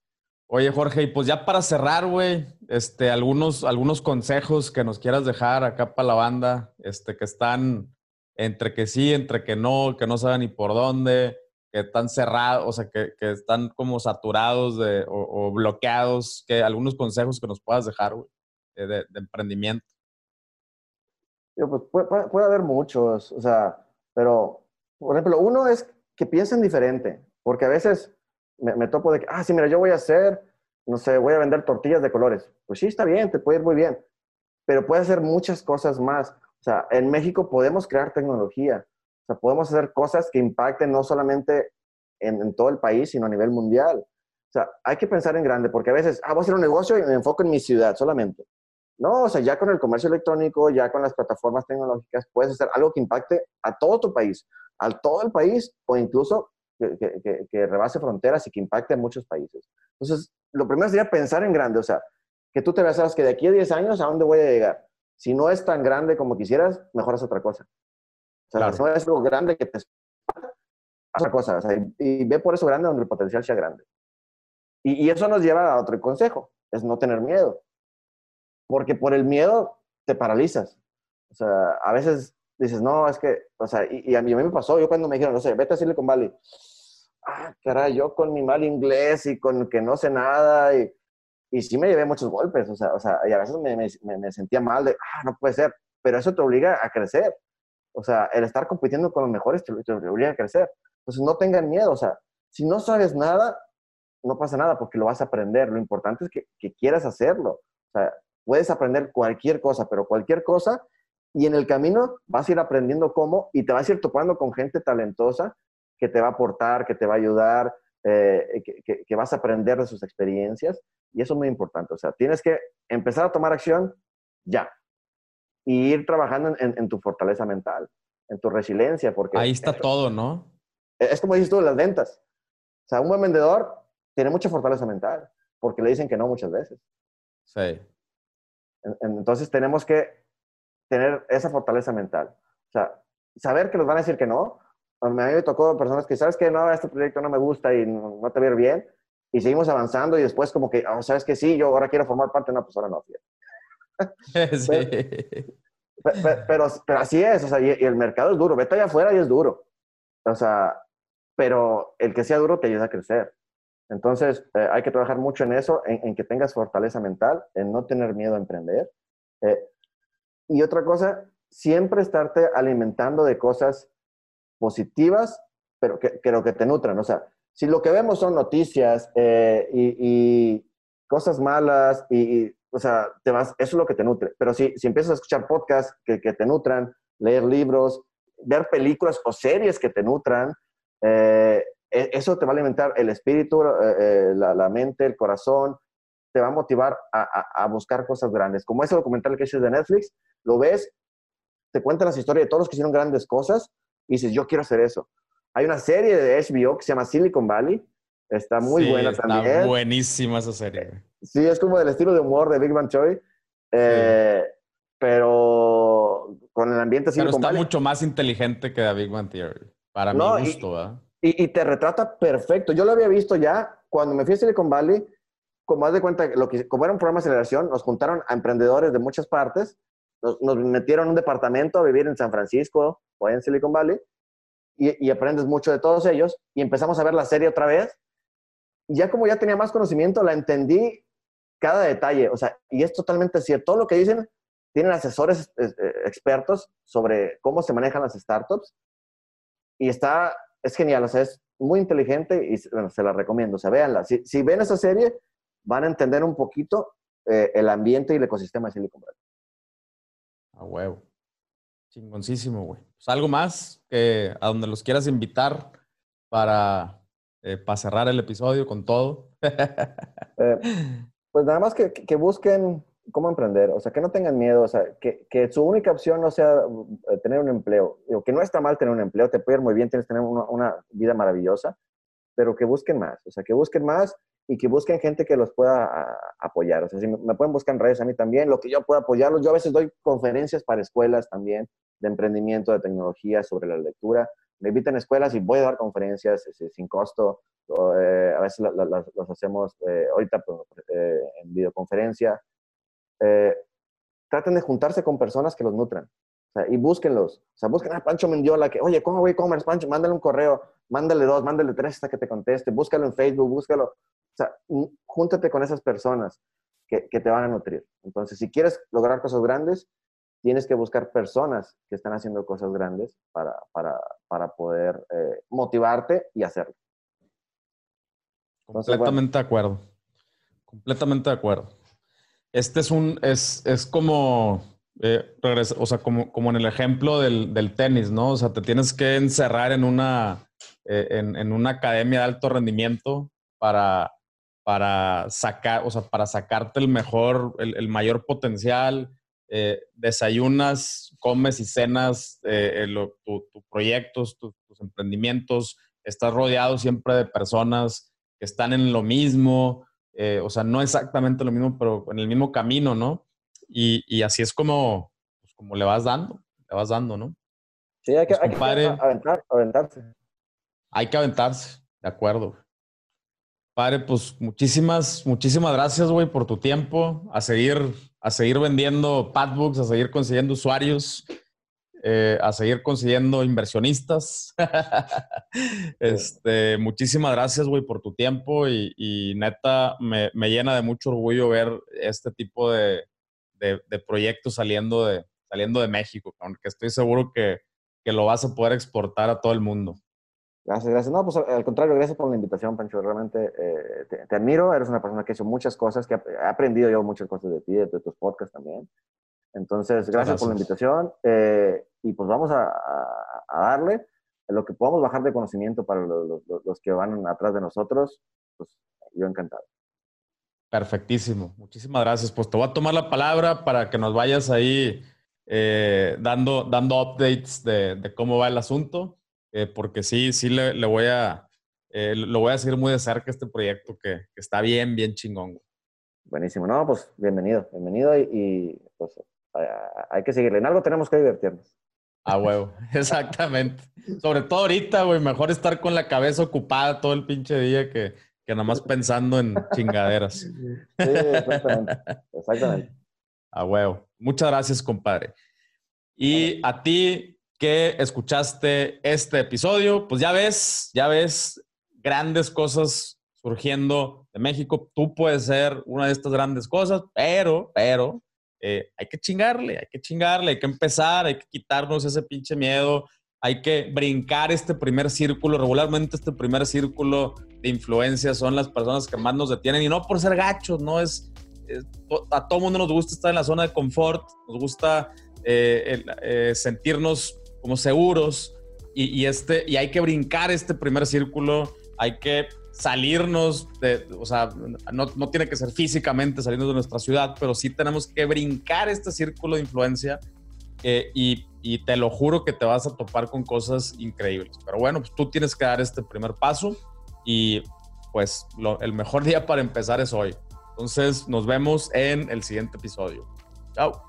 S2: Oye, Jorge, y pues ya para cerrar, güey, este, algunos, algunos consejos que nos quieras dejar acá para la banda, este, que están entre que sí, entre que no, que no saben ni por dónde, que están cerrados, o sea, que, que están como saturados o, bloqueados, que algunos consejos que nos puedas dejar, güey, de, emprendimiento.
S1: Pues, puede, haber muchos, o sea, pero, por ejemplo, uno es que piensen diferente, porque a veces me, topo de que, ah, sí, mira, yo voy a hacer, no sé, voy a vender tortillas de colores. Pues sí, está bien, te puede ir muy bien, pero puede hacer muchas cosas más. O sea, en México podemos crear tecnología, o sea, podemos hacer cosas que impacten no solamente en, en todo el país, sino a nivel mundial. O sea, hay que pensar en grande, porque a veces, ah, voy a hacer un negocio y me enfoco en mi ciudad solamente. No, o sea, ya con el comercio electrónico, ya con las plataformas tecnológicas, puedes hacer algo que impacte a todo tu país, a todo el país o incluso que, rebase fronteras y que impacte a muchos países. Entonces, lo primero sería pensar en grande, o sea, que tú te veas que de aquí a 10 años, ¿a dónde voy a llegar? Si no es tan grande como quisieras, mejoras otra cosa. O sea, si no es algo grande que te... Haz otra cosa, o sea, y, ve por eso grande donde el potencial sea grande. Y, y eso nos lleva a otro consejo, es no tener miedo porque por el miedo te paralizas. O sea, a veces dices, no, es que, o sea, y, a, mí, me pasó, yo cuando me dijeron, no sé, vete a Silicon Valley. Ah, caray, yo con mi mal inglés y con que no sé nada y, y sí me llevé muchos golpes, o sea, o sea y a veces me, me, me, sentía mal de, ah, no puede ser, pero eso te obliga a crecer. O sea, el estar compitiendo con los mejores te, te obliga a crecer. Entonces, no tengan miedo, o sea, si no sabes nada, no pasa nada porque lo vas a aprender. Lo importante es que, que quieras hacerlo. O sea, Puedes aprender cualquier cosa, pero cualquier cosa, y en el camino vas a ir aprendiendo cómo y te vas a ir topando con gente talentosa que te va a aportar, que te va a ayudar, eh, que, vas a aprender de sus experiencias. Y eso es muy importante. O sea, tienes que empezar a tomar acción ya y ir trabajando en, tu fortaleza mental, en tu resiliencia. Porque
S2: Ahí está todo, ¿no?
S1: Es como dices tú, las ventas. O sea, un buen vendedor tiene mucha fortaleza mental porque le dicen que no muchas veces.
S2: Sí.
S1: Entonces tenemos que tener esa fortaleza mental. O sea, saber que nos van a decir que no. A mí me tocó personas que, ¿sabes que No, este proyecto no me gusta y no, te va a ir bien. Y seguimos avanzando y después como que, oh, ¿sabes que Sí, yo ahora quiero formar parte de una persona no. <laughs> sí. Pero, pero, pero, así es, o sea, y, el mercado es duro. Vete allá afuera y es duro. O sea, pero el que sea duro te ayuda a crecer. Entonces, eh, hay que trabajar mucho en eso, en, que tengas fortaleza mental, en no tener miedo a emprender. Eh, y otra cosa, siempre estarte alimentando de cosas positivas, pero que, que, que te nutran. O sea, si lo que vemos son noticias eh, y, cosas malas y, o sea, te vas, eso es lo que te nutre. Pero si, si empiezas a escuchar podcasts que, te nutran, leer libros, ver películas o series que te nutran, eh, e, eso te va a alimentar el espíritu, eh, la, mente, el corazón, te va a motivar a, a, a, buscar cosas grandes. Como ese documental que hice de Netflix, lo ves, te cuentan las historias de todos los que hicieron grandes cosas y dices, yo quiero hacer eso. Hay una serie de HBO que se llama Silicon Valley, está muy
S2: sí,
S1: buena
S2: está
S1: también.
S2: buenísima esa serie.
S1: Sí, es como del estilo de humor de Big Bang Theory, eh, sí. pero con el ambiente
S2: Silicon
S1: Pero está
S2: Valley. mucho más inteligente que The Big Bang Theory, para no, mi gusto,
S1: y,
S2: ¿verdad?
S1: Y, y, te retrata perfecto. Yo lo había visto ya cuando me fui a Silicon Valley, como haz de cuenta, lo que, como era un programa de aceleración, nos juntaron a emprendedores de muchas partes, nos, nos metieron en un departamento a vivir en San Francisco o en Silicon Valley, y, y, aprendes mucho de todos ellos, y empezamos a ver la serie otra vez, y ya como ya tenía más conocimiento, la entendí cada detalle, o sea, y es totalmente cierto, todo lo que dicen, tienen asesores eh, expertos sobre cómo se manejan las startups, y está, es genial, o sea, es muy inteligente y bueno, se la recomiendo, o sea, véanla. Si, si ven esa serie, van a entender un poquito eh, el ambiente y el ecosistema de Silicon Valley.
S2: A huevo. Chingoncísimo, güey. Pues algo más que a donde los quieras invitar para, eh, para cerrar el episodio con todo. <laughs>
S1: eh, pues nada más que, que, busquen cómo emprender, o sea, que no tengan miedo, o sea, que, que su única opción no sea eh, tener un empleo. Digo, que no está mal tener un empleo, te puede ir muy bien, tienes que tener una, una vida maravillosa, pero que busquen más, o sea, que busquen más y que busquen gente que los pueda a, apoyar. O sea, si me, pueden buscar en redes a mí también, lo que yo pueda apoyarlos. Yo a veces doy conferencias para escuelas también de emprendimiento, de tecnología, sobre la lectura. Me invitan a escuelas y voy a dar conferencias eh, sin costo. Eh, a veces las la, la, hacemos eh, ahorita pues, en videoconferencia. Eh, traten de juntarse con personas que los nutran. O sea, y búsquenlos. O sea, busquen a Pancho Mendiola, que, oye, ¿cómo voy e-commerce, Pancho? Mándale un correo, mándale dos, mándale tres hasta que te conteste. Búscalo en Facebook, búscalo. O sea, júntate con esas personas que, que, te van a nutrir. Entonces, si quieres lograr cosas grandes, tienes que buscar personas que están haciendo cosas grandes para, para, para poder eh, motivarte y hacerlo.
S2: Completamente de acuerdo. Completamente de acuerdo. Este es un, es, es como, eh, o sea, como, como en el ejemplo del, del, tenis, ¿no? O sea, te tienes que encerrar en una, eh, en, en una academia de alto rendimiento para, para sacar, o sea, para sacarte el mejor, el, el mayor potencial, eh, desayunas, comes y cenas eh, lo, tu, tu proyectos, tu, tus emprendimientos, estás rodeado siempre de personas que están en lo mismo, eh, o sea, no exactamente lo mismo, pero en el mismo camino, ¿no? Y, y así es como, pues, como le vas dando, le vas dando, ¿no?
S1: Sí, hay que, pues, compadre, hay que aventar, aventarse.
S2: Hay que aventarse, de acuerdo. Padre, pues muchísimas, muchísimas gracias, güey, por tu tiempo. A seguir, a seguir vendiendo padbooks, a seguir consiguiendo usuarios, eh, a seguir consiguiendo inversionistas. <laughs> este, muchísimas gracias, güey, por tu tiempo y, neta, me, me, llena de mucho orgullo ver este tipo de, de, de, proyectos saliendo de, saliendo de México, aunque estoy seguro que, que lo vas a poder exportar a todo el mundo.
S1: Gracias, gracias. No, pues al contrario, gracias por la invitación, Pancho. Realmente eh, te, te, admiro. Eres una persona que ha hecho muchas cosas, que he aprendido yo muchas cosas de ti, de, de tus podcasts también. Entonces, gracias, gracias. por la invitación. Eh, y pues vamos a, a, a, darle lo que podamos bajar de conocimiento para los, los, los, que van atrás de nosotros. Pues yo encantado.
S2: Perfectísimo. Muchísimas gracias. Pues te voy a tomar la palabra para que nos vayas ahí eh, dando, dando updates de, de cómo va el asunto eh, porque sí, sí le, le voy a, eh, lo voy a seguir muy de cerca este proyecto que, que está bien, bien chingón.
S1: Buenísimo, no, pues bienvenido, bienvenido y, y pues hay que seguirle. En algo tenemos que divertirnos.
S2: A huevo, <laughs> exactamente. Sobre todo ahorita, güey, mejor estar con la cabeza ocupada todo el pinche día que, que nada más pensando en chingaderas. Sí,
S1: exactamente. exactamente.
S2: A huevo. Muchas gracias, compadre. Y a ti, que escuchaste este episodio, pues ya ves, ya ves grandes cosas surgiendo de México. Tú puedes ser una de estas grandes cosas, pero, pero, eh, hay que chingarle, hay que chingarle, hay que empezar, hay que quitarnos ese pinche miedo, hay que brincar este primer círculo. Regularmente este primer círculo de influencia son las personas que más nos detienen y no por ser gachos, no es, a todo mundo nos gusta estar en la zona de confort, nos gusta sentirnos como seguros y, este, y hay que brincar este primer círculo, hay que salirnos de, o sea, no, no, tiene que ser físicamente salirnos de nuestra ciudad, pero sí tenemos que brincar este círculo de influencia eh, y, y, te lo juro que te vas a topar con cosas increíbles. Pero bueno, pues tú tienes que dar este primer paso y pues el mejor día para empezar es hoy. Entonces nos vemos en el siguiente episodio. Chao.